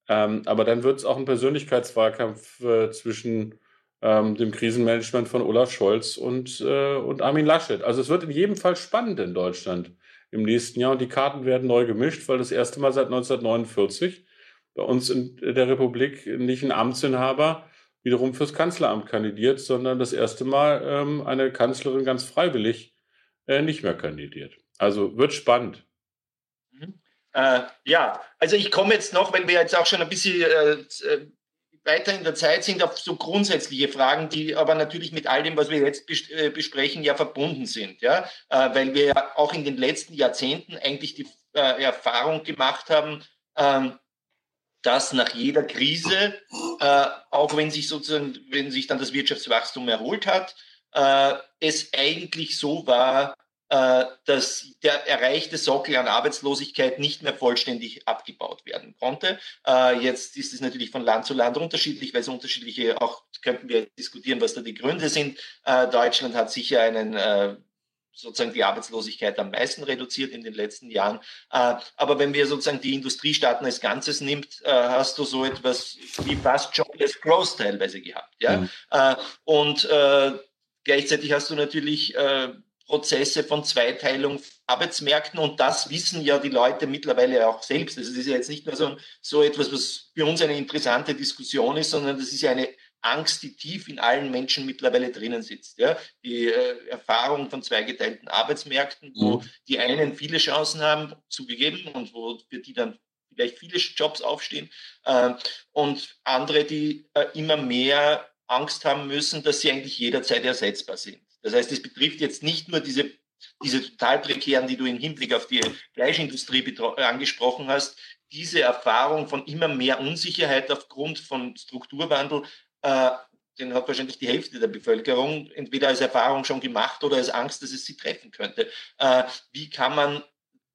Ähm, aber dann wird es auch einen Persönlichkeitswahlkampf äh, zwischen ähm, dem Krisenmanagement von Olaf Scholz und, äh, und Armin Laschet. Also es wird in jedem Fall spannend in Deutschland im nächsten Jahr und die Karten werden neu gemischt, weil das erste Mal seit 1949 bei uns in der Republik nicht ein Amtsinhaber wiederum fürs Kanzleramt kandidiert, sondern das erste Mal ähm, eine Kanzlerin ganz freiwillig äh, nicht mehr kandidiert. Also wird spannend. Mhm. Äh, ja, also ich komme jetzt noch, wenn wir jetzt auch schon ein bisschen äh, äh weiter in der Zeit sind auf so grundsätzliche Fragen, die aber natürlich mit all dem, was wir jetzt äh, besprechen, ja verbunden sind. Ja? Äh, weil wir ja auch in den letzten Jahrzehnten eigentlich die äh, Erfahrung gemacht haben, ähm, dass nach jeder Krise, auch wenn sich sozusagen, wenn sich dann das Wirtschaftswachstum erholt hat, es eigentlich so war, äh, dass der erreichte Sockel an Arbeitslosigkeit nicht mehr vollständig abgebaut werden konnte. Äh, jetzt ist es natürlich von Land zu Land unterschiedlich, weil es unterschiedliche, auch könnten wir diskutieren, was da die Gründe sind. Äh, Deutschland hat sicher einen sozusagen die Arbeitslosigkeit am meisten reduziert in den letzten Jahren. aber wenn wir sozusagen die Industriestaaten als Ganzes nimmt, hast du so etwas wie fast Jobless Growth teilweise gehabt. Ja? Mhm. und gleichzeitig hast du natürlich Prozesse von Zweiteilung Arbeitsmärkten und das wissen ja die Leute mittlerweile auch selbst. Also das ist ja jetzt nicht nur so, so etwas, was für uns eine interessante Diskussion ist, sondern das ist ja eine Angst, die tief in allen Menschen mittlerweile drinnen sitzt. Ja? Die äh, Erfahrung von zweigeteilten Arbeitsmärkten, wo mhm. die einen viele Chancen haben, zugegeben, und wo für die dann vielleicht viele Jobs aufstehen, äh, und andere, die äh, immer mehr Angst haben müssen, dass sie eigentlich jederzeit ersetzbar sind. Das heißt, es betrifft jetzt nicht nur diese, diese total prekären, die du im Hinblick auf die Fleischindustrie angesprochen hast, diese Erfahrung von immer mehr Unsicherheit aufgrund von Strukturwandel, äh, den hat wahrscheinlich die Hälfte der Bevölkerung entweder als Erfahrung schon gemacht oder als Angst, dass es sie treffen könnte. Äh, wie kann man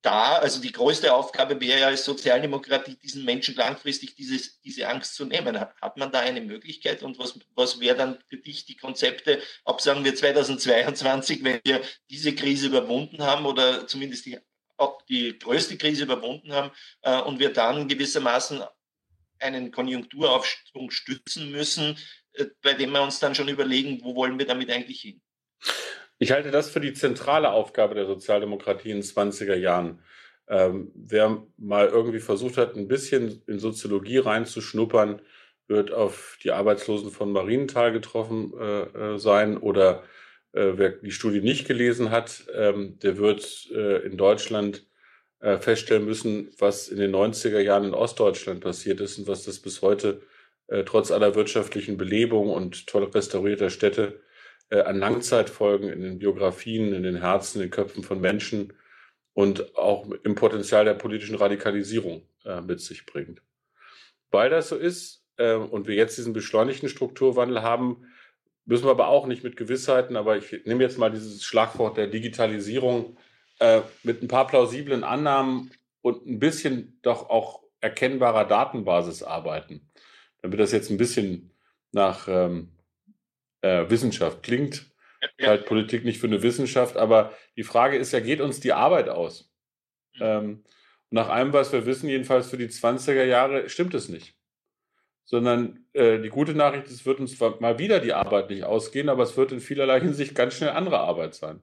da, also die größte Aufgabe wäre ja als Sozialdemokratie, diesen Menschen langfristig dieses, diese Angst zu nehmen. Hat, man da eine Möglichkeit und was, was wäre dann für dich die Konzepte, ob sagen wir 2022, wenn wir diese Krise überwunden haben oder zumindest die, auch die größte Krise überwunden haben äh, und wir dann gewissermaßen einen Konjunkturaufschwung stützen müssen, äh, bei dem wir uns dann schon überlegen, wo wollen wir damit eigentlich hin? Ich halte das für die zentrale Aufgabe der Sozialdemokratie in den 20er Jahren. Ähm, wer mal irgendwie versucht hat, ein bisschen in Soziologie reinzuschnuppern, wird auf die Arbeitslosen von Marienthal getroffen äh, äh sein oder äh, wer die Studie nicht gelesen hat, ähm, der wird äh, in Deutschland äh, feststellen müssen, was in den 90er Jahren in Ostdeutschland passiert ist und was das bis heute äh, trotz aller wirtschaftlichen Belebung und toll restaurierter Städte an Langzeitfolgen in den Biografien, in den Herzen, in den Köpfen von Menschen und auch im Potenzial der politischen Radikalisierung äh, mit sich bringt. Weil das so ist äh, und wir jetzt diesen beschleunigten Strukturwandel haben, müssen wir aber auch nicht mit Gewissheiten, aber ich nehme jetzt mal dieses Schlagwort der Digitalisierung äh, mit ein paar plausiblen Annahmen und ein bisschen doch auch erkennbarer Datenbasis arbeiten. Damit das jetzt ein bisschen nach ähm, äh, Wissenschaft klingt, ja. halt Politik nicht für eine Wissenschaft, aber die Frage ist ja, geht uns die Arbeit aus? Mhm. Ähm, nach allem, was wir wissen, jedenfalls für die 20er Jahre, stimmt es nicht. Sondern äh, die gute Nachricht ist, es wird uns mal wieder die Arbeit nicht ausgehen, aber es wird in vielerlei Hinsicht ganz schnell andere Arbeit sein.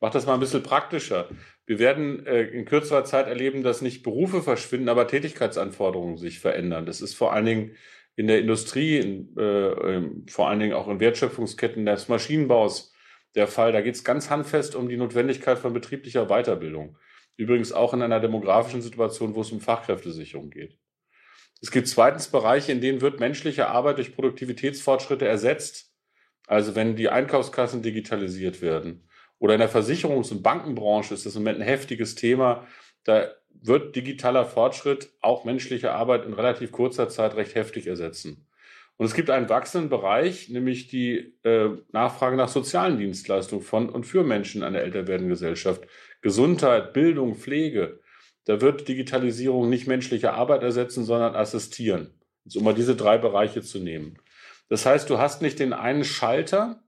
Mach das mal ein bisschen praktischer. Wir werden äh, in kürzerer Zeit erleben, dass nicht Berufe verschwinden, aber Tätigkeitsanforderungen sich verändern. Das ist vor allen Dingen in der Industrie, in, äh, vor allen Dingen auch in Wertschöpfungsketten des Maschinenbaus der Fall. Da geht es ganz handfest um die Notwendigkeit von betrieblicher Weiterbildung. Übrigens auch in einer demografischen Situation, wo es um Fachkräftesicherung geht. Es gibt zweitens Bereiche, in denen wird menschliche Arbeit durch Produktivitätsfortschritte ersetzt. Also wenn die Einkaufskassen digitalisiert werden. Oder in der Versicherungs- und Bankenbranche ist das im Moment ein heftiges Thema. Da wird digitaler Fortschritt auch menschliche Arbeit in relativ kurzer Zeit recht heftig ersetzen. Und es gibt einen wachsenden Bereich, nämlich die äh, Nachfrage nach sozialen Dienstleistungen von und für Menschen in einer älter werdenden Gesellschaft. Gesundheit, Bildung, Pflege. Da wird Digitalisierung nicht menschliche Arbeit ersetzen, sondern assistieren. Jetzt, um mal diese drei Bereiche zu nehmen. Das heißt, du hast nicht den einen Schalter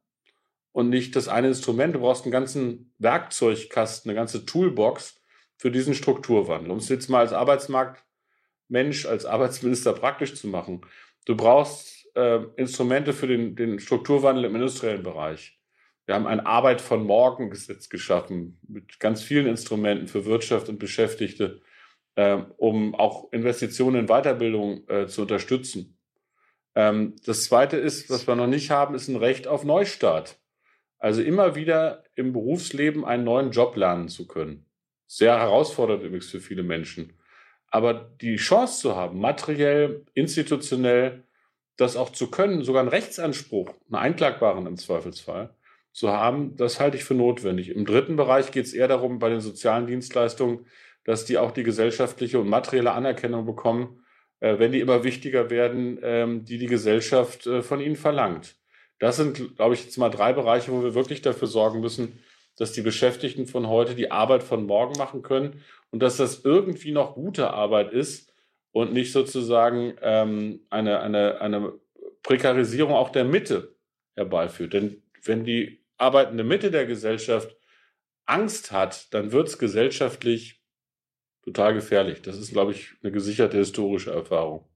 und nicht das eine Instrument. Du brauchst einen ganzen Werkzeugkasten, eine ganze Toolbox, für diesen Strukturwandel. Um es jetzt mal als Arbeitsmarktmensch, als Arbeitsminister praktisch zu machen. Du brauchst äh, Instrumente für den, den Strukturwandel im industriellen Bereich. Wir haben ein Arbeit von morgen Gesetz geschaffen mit ganz vielen Instrumenten für Wirtschaft und Beschäftigte, äh, um auch Investitionen in Weiterbildung äh, zu unterstützen. Ähm, das Zweite ist, was wir noch nicht haben, ist ein Recht auf Neustart. Also immer wieder im Berufsleben einen neuen Job lernen zu können. Sehr herausfordernd übrigens für viele Menschen. Aber die Chance zu haben, materiell, institutionell, das auch zu können, sogar einen Rechtsanspruch, einen einklagbaren im Zweifelsfall, zu haben, das halte ich für notwendig. Im dritten Bereich geht es eher darum, bei den sozialen Dienstleistungen, dass die auch die gesellschaftliche und materielle Anerkennung bekommen, äh, wenn die immer wichtiger werden, ähm, die die Gesellschaft äh, von ihnen verlangt. Das sind, glaube ich, jetzt mal drei Bereiche, wo wir wirklich dafür sorgen müssen, dass die Beschäftigten von heute die Arbeit von morgen machen können und dass das irgendwie noch gute Arbeit ist und nicht sozusagen ähm, eine, eine, eine Prekarisierung auch der Mitte herbeiführt. Denn wenn die arbeitende Mitte der Gesellschaft Angst hat, dann wird es gesellschaftlich total gefährlich. Das ist, glaube ich, eine gesicherte historische Erfahrung.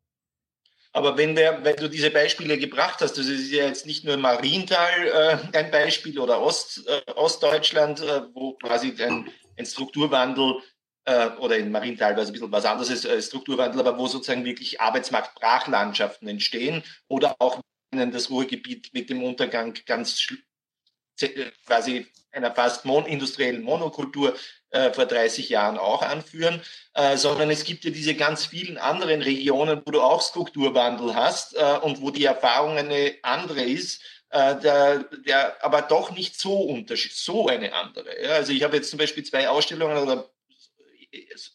Aber wenn, der, wenn du diese Beispiele gebracht hast, das ist ja jetzt nicht nur Marienthal äh, ein Beispiel oder Ost, äh, Ostdeutschland, äh, wo quasi ein, ein Strukturwandel äh, oder in Marienthal war es ein bisschen was anderes ist, äh, Strukturwandel, aber wo sozusagen wirklich Arbeitsmarktbrachlandschaften entstehen oder auch das Ruhrgebiet mit dem Untergang ganz quasi einer fast industriellen Monokultur äh, vor 30 Jahren auch anführen, äh, sondern es gibt ja diese ganz vielen anderen Regionen, wo du auch Strukturwandel hast äh, und wo die Erfahrung eine andere ist, äh, der, der aber doch nicht so unterschied, so eine andere. Ja? Also ich habe jetzt zum Beispiel zwei Ausstellungen oder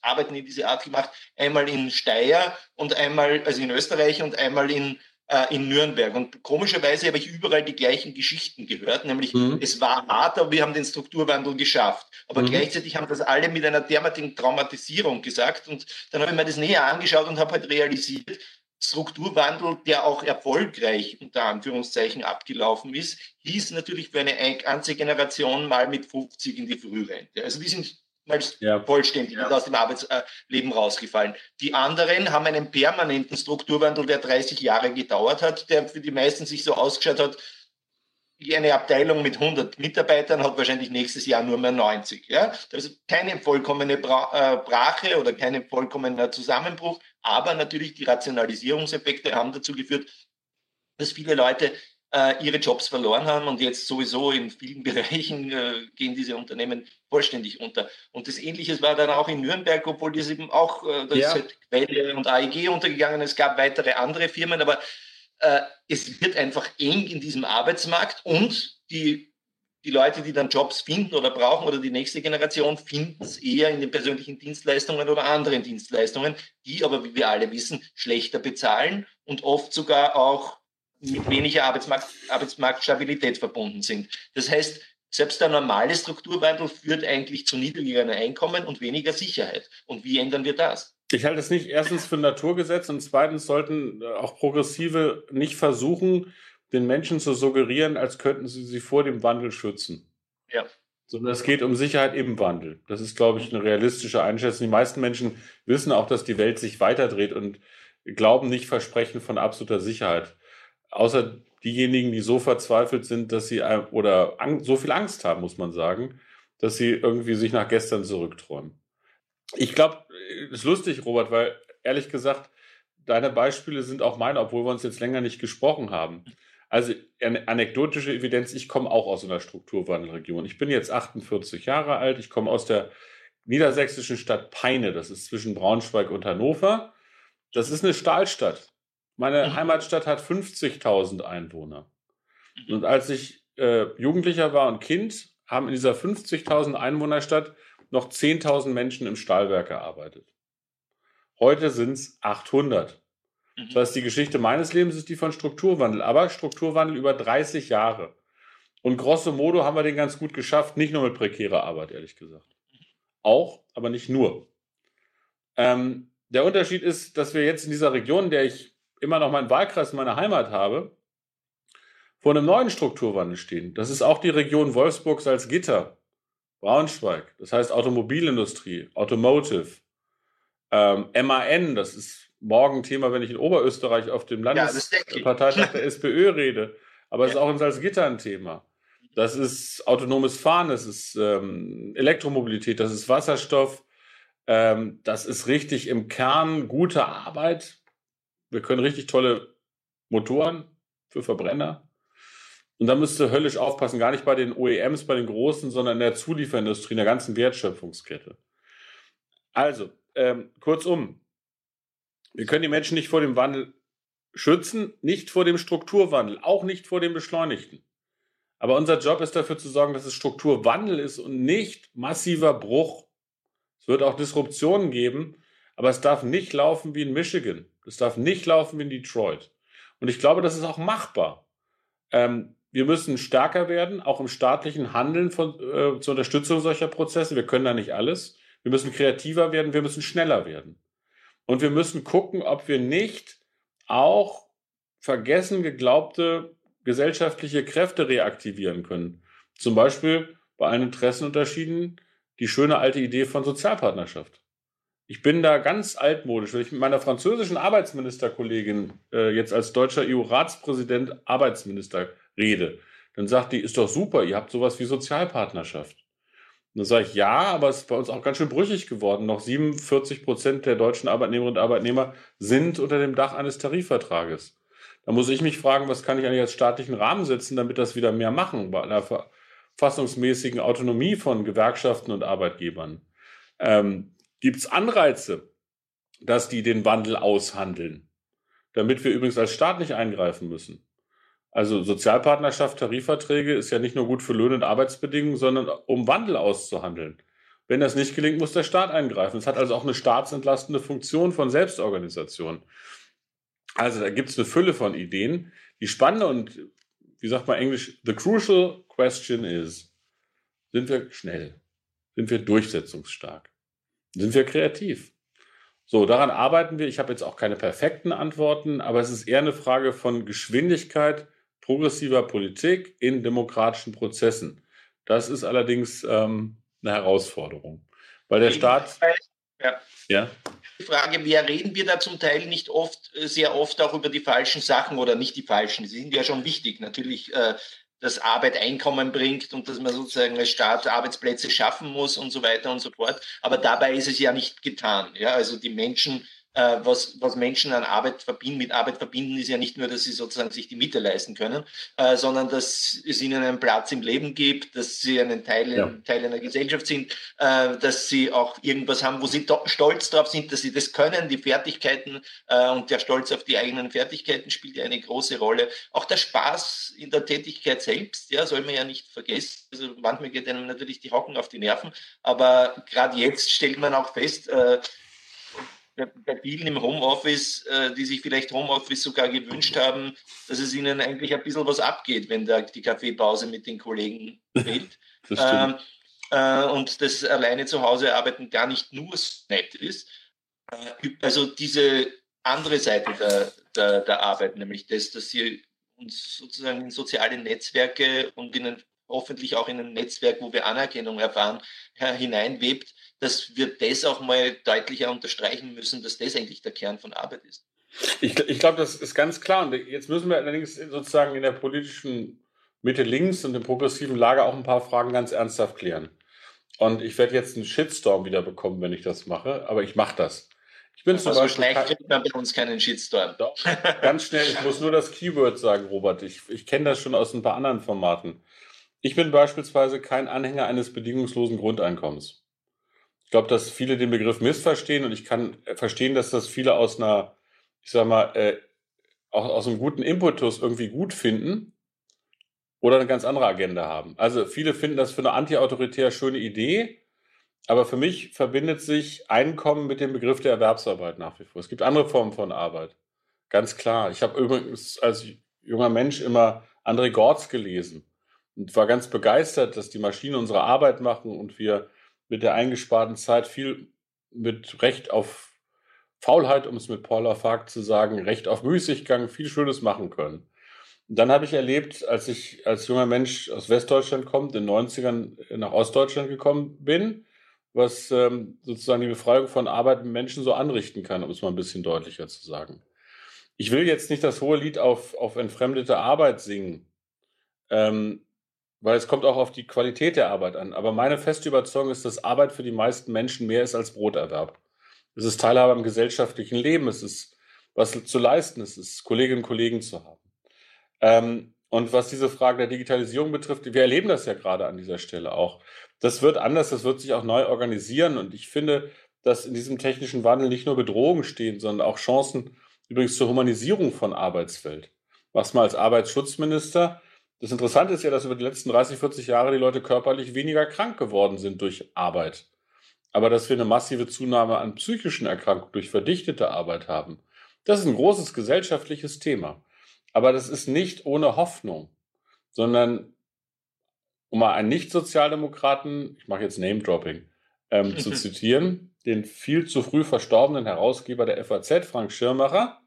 Arbeiten in diese Art gemacht, einmal in Steyr und einmal, also in Österreich und einmal in äh, in Nürnberg. Und komischerweise habe ich überall die gleichen Geschichten gehört, nämlich mhm. es war hart, aber wir haben den Strukturwandel geschafft. Aber mhm. gleichzeitig haben das alle mit einer derartigen Traumatisierung gesagt. Und dann habe ich mir das näher angeschaut und habe halt realisiert, Strukturwandel, der auch erfolgreich unter Anführungszeichen abgelaufen ist, hieß natürlich für eine ganze Generation mal mit 50 in die Frührente. Also die sind mal ja. vollständig ja. aus dem Arbeitsleben rausgefallen. Die anderen haben einen permanenten Strukturwandel, der 30 Jahre gedauert hat, der für die meisten sich so ausgeschaut hat, eine Abteilung mit 100 Mitarbeitern hat wahrscheinlich nächstes Jahr nur mehr 90. Ja? Das ist keine vollkommene Bra äh, Brache oder kein vollkommener Zusammenbruch, aber natürlich die Rationalisierungseffekte haben dazu geführt, dass viele Leute äh, ihre Jobs verloren haben und jetzt sowieso in vielen Bereichen äh, gehen diese Unternehmen vollständig unter. Und das Ähnliche war dann auch in Nürnberg, obwohl das eben auch, äh, das ja. ist halt Quelle und AEG untergegangen. Es gab weitere andere Firmen, aber äh, es wird einfach eng in diesem Arbeitsmarkt und die, die Leute, die dann Jobs finden oder brauchen oder die nächste Generation, finden es eher in den persönlichen Dienstleistungen oder anderen Dienstleistungen, die aber, wie wir alle wissen, schlechter bezahlen und oft sogar auch mit weniger Arbeitsmarkt, Arbeitsmarktstabilität verbunden sind. Das heißt, selbst der normale Strukturwandel führt eigentlich zu niedrigeren Einkommen und weniger Sicherheit. Und wie ändern wir das? Ich halte es nicht erstens für ein Naturgesetz und zweitens sollten äh, auch Progressive nicht versuchen, den Menschen zu suggerieren, als könnten sie sie vor dem Wandel schützen. Ja. Sondern es geht um Sicherheit im Wandel. Das ist, glaube ich, eine realistische Einschätzung. Die meisten Menschen wissen auch, dass die Welt sich weiterdreht und glauben nicht Versprechen von absoluter Sicherheit. Außer diejenigen, die so verzweifelt sind, dass sie oder so viel Angst haben, muss man sagen, dass sie irgendwie sich nach gestern zurückträumen. Ich glaube, ist lustig, Robert, weil ehrlich gesagt, deine Beispiele sind auch meine, obwohl wir uns jetzt länger nicht gesprochen haben. Also anekdotische Evidenz, ich komme auch aus einer Strukturwandelregion. Ich bin jetzt 48 Jahre alt, ich komme aus der niedersächsischen Stadt Peine, das ist zwischen Braunschweig und Hannover. Das ist eine Stahlstadt. Meine mhm. Heimatstadt hat 50.000 Einwohner. Mhm. Und als ich äh, Jugendlicher war und Kind, haben in dieser 50.000 Einwohnerstadt noch 10.000 Menschen im Stahlwerk gearbeitet. Heute sind es 800. Mhm. Das heißt, die Geschichte meines Lebens ist die von Strukturwandel, aber Strukturwandel über 30 Jahre. Und grosso modo haben wir den ganz gut geschafft, nicht nur mit prekärer Arbeit, ehrlich gesagt. Auch, aber nicht nur. Ähm, der Unterschied ist, dass wir jetzt in dieser Region, in der ich immer noch meinen Wahlkreis, meine Heimat habe, vor einem neuen Strukturwandel stehen. Das ist auch die Region Wolfsburg-Salzgitter, Braunschweig, das heißt Automobilindustrie, Automotive, ähm, MAN, das ist morgen Thema, wenn ich in Oberösterreich auf dem Landesparteitag ja, der SPÖ rede, aber es ja. ist auch in Salzgitter ein Thema. Das ist autonomes Fahren, das ist ähm, Elektromobilität, das ist Wasserstoff, ähm, das ist richtig im Kern gute Arbeit. Wir können richtig tolle Motoren für Verbrenner und da müsste höllisch aufpassen, gar nicht bei den OEMs, bei den Großen, sondern in der Zulieferindustrie, in der ganzen Wertschöpfungskette. Also, ähm, kurzum, wir können die Menschen nicht vor dem Wandel schützen, nicht vor dem Strukturwandel, auch nicht vor dem Beschleunigten. Aber unser Job ist dafür zu sorgen, dass es Strukturwandel ist und nicht massiver Bruch. Es wird auch Disruptionen geben, aber es darf nicht laufen wie in Michigan. Es darf nicht laufen wie in Detroit. Und ich glaube, das ist auch machbar. Ähm, wir müssen stärker werden, auch im staatlichen Handeln von, äh, zur Unterstützung solcher Prozesse. Wir können da nicht alles. Wir müssen kreativer werden, wir müssen schneller werden. Und wir müssen gucken, ob wir nicht auch vergessen geglaubte gesellschaftliche Kräfte reaktivieren können. Zum Beispiel bei allen Interessenunterschieden die schöne alte Idee von Sozialpartnerschaft. Ich bin da ganz altmodisch. Wenn ich mit meiner französischen Arbeitsministerkollegin äh, jetzt als deutscher EU-Ratspräsident Arbeitsminister rede, dann sagt die, ist doch super, ihr habt sowas wie Sozialpartnerschaft. Und dann sage ich, ja, aber es ist bei uns auch ganz schön brüchig geworden. Noch 47 Prozent der deutschen Arbeitnehmerinnen und Arbeitnehmer sind unter dem Dach eines Tarifvertrages. Da muss ich mich fragen, was kann ich eigentlich als staatlichen Rahmen setzen, damit das wieder mehr machen, bei einer verfassungsmäßigen Autonomie von Gewerkschaften und Arbeitgebern. Ähm, Gibt es Anreize, dass die den Wandel aushandeln, damit wir übrigens als Staat nicht eingreifen müssen? Also Sozialpartnerschaft, Tarifverträge ist ja nicht nur gut für Löhne und Arbeitsbedingungen, sondern um Wandel auszuhandeln. Wenn das nicht gelingt, muss der Staat eingreifen. Es hat also auch eine staatsentlastende Funktion von Selbstorganisation. Also da gibt es eine Fülle von Ideen. Die spannende und, wie sagt man Englisch, the crucial question is, sind wir schnell? Sind wir durchsetzungsstark? Sind wir kreativ? So, daran arbeiten wir. Ich habe jetzt auch keine perfekten Antworten, aber es ist eher eine Frage von Geschwindigkeit, progressiver Politik in demokratischen Prozessen. Das ist allerdings ähm, eine Herausforderung, weil der Staat. Ja. ja. Die Frage, wer reden wir da zum Teil nicht oft, äh, sehr oft auch über die falschen Sachen oder nicht die falschen? Die sind ja schon wichtig. Natürlich, äh, dass Arbeit Einkommen bringt und dass man sozusagen als Staat Arbeitsplätze schaffen muss und so weiter und so fort. Aber dabei ist es ja nicht getan. Ja, also die Menschen äh, was, was Menschen an Arbeit verbinden. Mit Arbeit verbinden ist ja nicht nur, dass sie sozusagen sich die Miete leisten können, äh, sondern dass es ihnen einen Platz im Leben gibt, dass sie einen Teil, ja. Teil einer Gesellschaft sind, äh, dass sie auch irgendwas haben, wo sie stolz drauf sind, dass sie das können, die Fertigkeiten äh, und der Stolz auf die eigenen Fertigkeiten spielt ja eine große Rolle. Auch der Spaß in der Tätigkeit selbst, ja, soll man ja nicht vergessen. Also manchmal geht einem natürlich die Hocken auf die Nerven, aber gerade jetzt stellt man auch fest, äh, bei vielen im Homeoffice, äh, die sich vielleicht Homeoffice sogar gewünscht haben, dass es ihnen eigentlich ein bisschen was abgeht, wenn da die Kaffeepause mit den Kollegen fehlt. ähm, äh, und das alleine zu Hause arbeiten gar nicht nur nett ist. Äh, also diese andere Seite der, der, der Arbeit, nämlich das, dass sie uns sozusagen in soziale Netzwerke und in ein, hoffentlich auch in ein Netzwerk, wo wir Anerkennung erfahren, hineinwebt, dass wir das auch mal deutlicher unterstreichen müssen, dass das eigentlich der Kern von Arbeit ist. Ich, ich glaube, das ist ganz klar. Und jetzt müssen wir allerdings sozusagen in der politischen Mitte links und im progressiven Lager auch ein paar Fragen ganz ernsthaft klären. Und ich werde jetzt einen Shitstorm wieder bekommen, wenn ich das mache, aber ich mache das. Ich bin zum also Beispiel schlecht kriegt man bei uns keinen Shitstorm. Doch, ganz schnell, ich muss nur das Keyword sagen, Robert. Ich, ich kenne das schon aus ein paar anderen Formaten. Ich bin beispielsweise kein Anhänger eines bedingungslosen Grundeinkommens. Ich glaube, dass viele den Begriff missverstehen und ich kann verstehen, dass das viele aus einer, ich sag mal, äh, auch aus einem guten Impetus irgendwie gut finden oder eine ganz andere Agenda haben. Also viele finden das für eine antiautoritär schöne Idee, aber für mich verbindet sich Einkommen mit dem Begriff der Erwerbsarbeit nach wie vor. Es gibt andere Formen von Arbeit. Ganz klar. Ich habe übrigens als junger Mensch immer André Gortz gelesen und war ganz begeistert, dass die Maschinen unsere Arbeit machen und wir mit der eingesparten Zeit viel mit Recht auf Faulheit, um es mit Paula Fark zu sagen, Recht auf Müßiggang viel Schönes machen können. Und dann habe ich erlebt, als ich als junger Mensch aus Westdeutschland kommt, in den 90ern nach Ostdeutschland gekommen bin, was ähm, sozusagen die Befreiung von arbeitenden Menschen so anrichten kann, um es mal ein bisschen deutlicher zu sagen. Ich will jetzt nicht das hohe Lied auf, auf entfremdete Arbeit singen. Ähm, weil es kommt auch auf die Qualität der Arbeit an. Aber meine feste Überzeugung ist, dass Arbeit für die meisten Menschen mehr ist als Broterwerb. Es ist Teilhabe am gesellschaftlichen Leben, es ist was zu leisten, es ist Kolleginnen und Kollegen zu haben. Ähm, und was diese Frage der Digitalisierung betrifft, wir erleben das ja gerade an dieser Stelle auch. Das wird anders, das wird sich auch neu organisieren. Und ich finde, dass in diesem technischen Wandel nicht nur Bedrohungen stehen, sondern auch Chancen übrigens zur Humanisierung von Arbeitswelt. Was mal als Arbeitsschutzminister das Interessante ist ja, dass über die letzten 30, 40 Jahre die Leute körperlich weniger krank geworden sind durch Arbeit. Aber dass wir eine massive Zunahme an psychischen Erkrankungen durch verdichtete Arbeit haben, das ist ein großes gesellschaftliches Thema. Aber das ist nicht ohne Hoffnung, sondern um mal einen Nicht-Sozialdemokraten, ich mache jetzt Name-Dropping, ähm, zu zitieren, den viel zu früh verstorbenen Herausgeber der FAZ, Frank Schirmacher,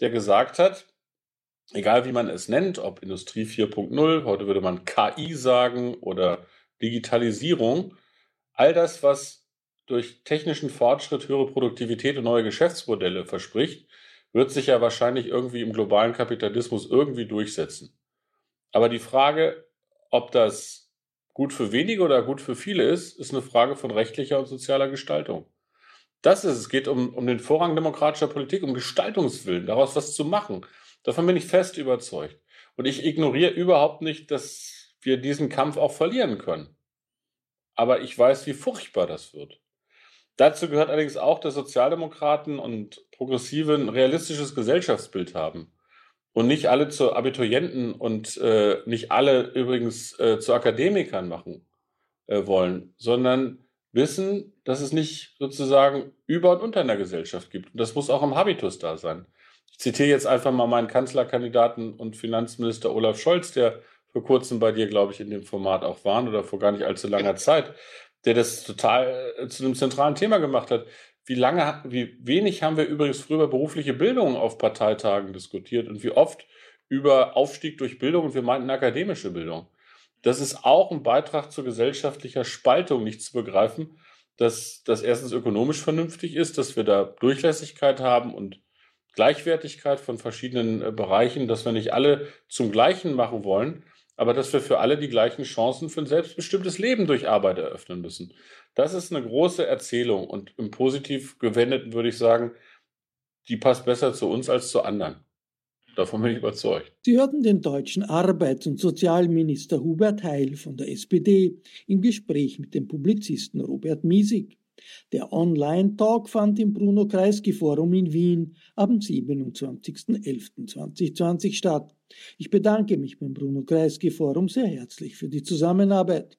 der gesagt hat, egal wie man es nennt, ob Industrie 4.0, heute würde man KI sagen oder Digitalisierung, all das, was durch technischen Fortschritt, höhere Produktivität und neue Geschäftsmodelle verspricht, wird sich ja wahrscheinlich irgendwie im globalen Kapitalismus irgendwie durchsetzen. Aber die Frage, ob das gut für wenige oder gut für viele ist, ist eine Frage von rechtlicher und sozialer Gestaltung. Das ist es. Geht um, um den Vorrang demokratischer Politik, um Gestaltungswillen, daraus was zu machen. Davon bin ich fest überzeugt. Und ich ignoriere überhaupt nicht, dass wir diesen Kampf auch verlieren können. Aber ich weiß, wie furchtbar das wird. Dazu gehört allerdings auch, dass Sozialdemokraten und Progressive ein realistisches Gesellschaftsbild haben. Und nicht alle zu Abiturienten und äh, nicht alle übrigens äh, zu Akademikern machen äh, wollen, sondern wissen, dass es nicht sozusagen über und unter in der Gesellschaft gibt. Und das muss auch im Habitus da sein zitiere jetzt einfach mal meinen Kanzlerkandidaten und Finanzminister Olaf Scholz, der vor kurzem bei dir, glaube ich, in dem Format auch war oder vor gar nicht allzu langer Zeit, der das total äh, zu einem zentralen Thema gemacht hat. Wie lange, wie wenig haben wir übrigens früher berufliche Bildung auf Parteitagen diskutiert und wie oft über Aufstieg durch Bildung und wir meinten akademische Bildung. Das ist auch ein Beitrag zur gesellschaftlicher Spaltung, nicht zu begreifen, dass das erstens ökonomisch vernünftig ist, dass wir da Durchlässigkeit haben und Gleichwertigkeit von verschiedenen äh, Bereichen, dass wir nicht alle zum Gleichen machen wollen, aber dass wir für alle die gleichen Chancen für ein selbstbestimmtes Leben durch Arbeit eröffnen müssen. Das ist eine große Erzählung und im positiv gewendeten würde ich sagen, die passt besser zu uns als zu anderen. Davon bin ich überzeugt. Sie hörten den deutschen Arbeits- und Sozialminister Hubert Heil von der SPD im Gespräch mit dem Publizisten Robert Miesig. Der Online-Talk fand im Bruno-Kreisky-Forum in Wien am 27.11.2020 statt. Ich bedanke mich beim Bruno-Kreisky-Forum sehr herzlich für die Zusammenarbeit.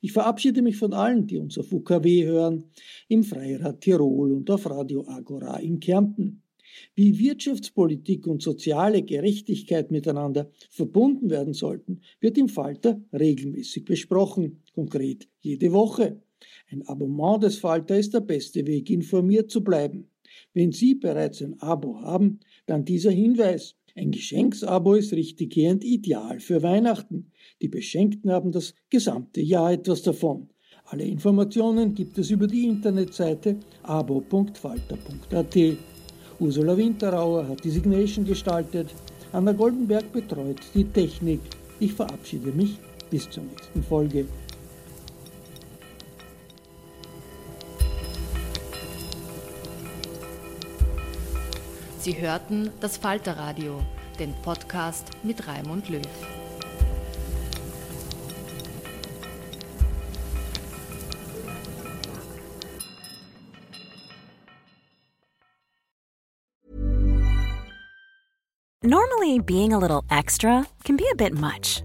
Ich verabschiede mich von allen, die uns auf UKW hören, im Freirad Tirol und auf Radio Agora in Kärnten. Wie Wirtschaftspolitik und soziale Gerechtigkeit miteinander verbunden werden sollten, wird im Falter regelmäßig besprochen, konkret jede Woche. Ein Abonnement des Falter ist der beste Weg, informiert zu bleiben. Wenn Sie bereits ein Abo haben, dann dieser Hinweis. Ein Geschenksabo ist richtiggehend ideal für Weihnachten. Die Beschenkten haben das gesamte Jahr etwas davon. Alle Informationen gibt es über die Internetseite abo.falter.at. Ursula Winterauer hat die Signation gestaltet. Anna Goldenberg betreut die Technik. Ich verabschiede mich bis zur nächsten Folge. Sie hörten das Falterradio, den Podcast mit Raimund Löw. Normally, being a little extra can be a bit much,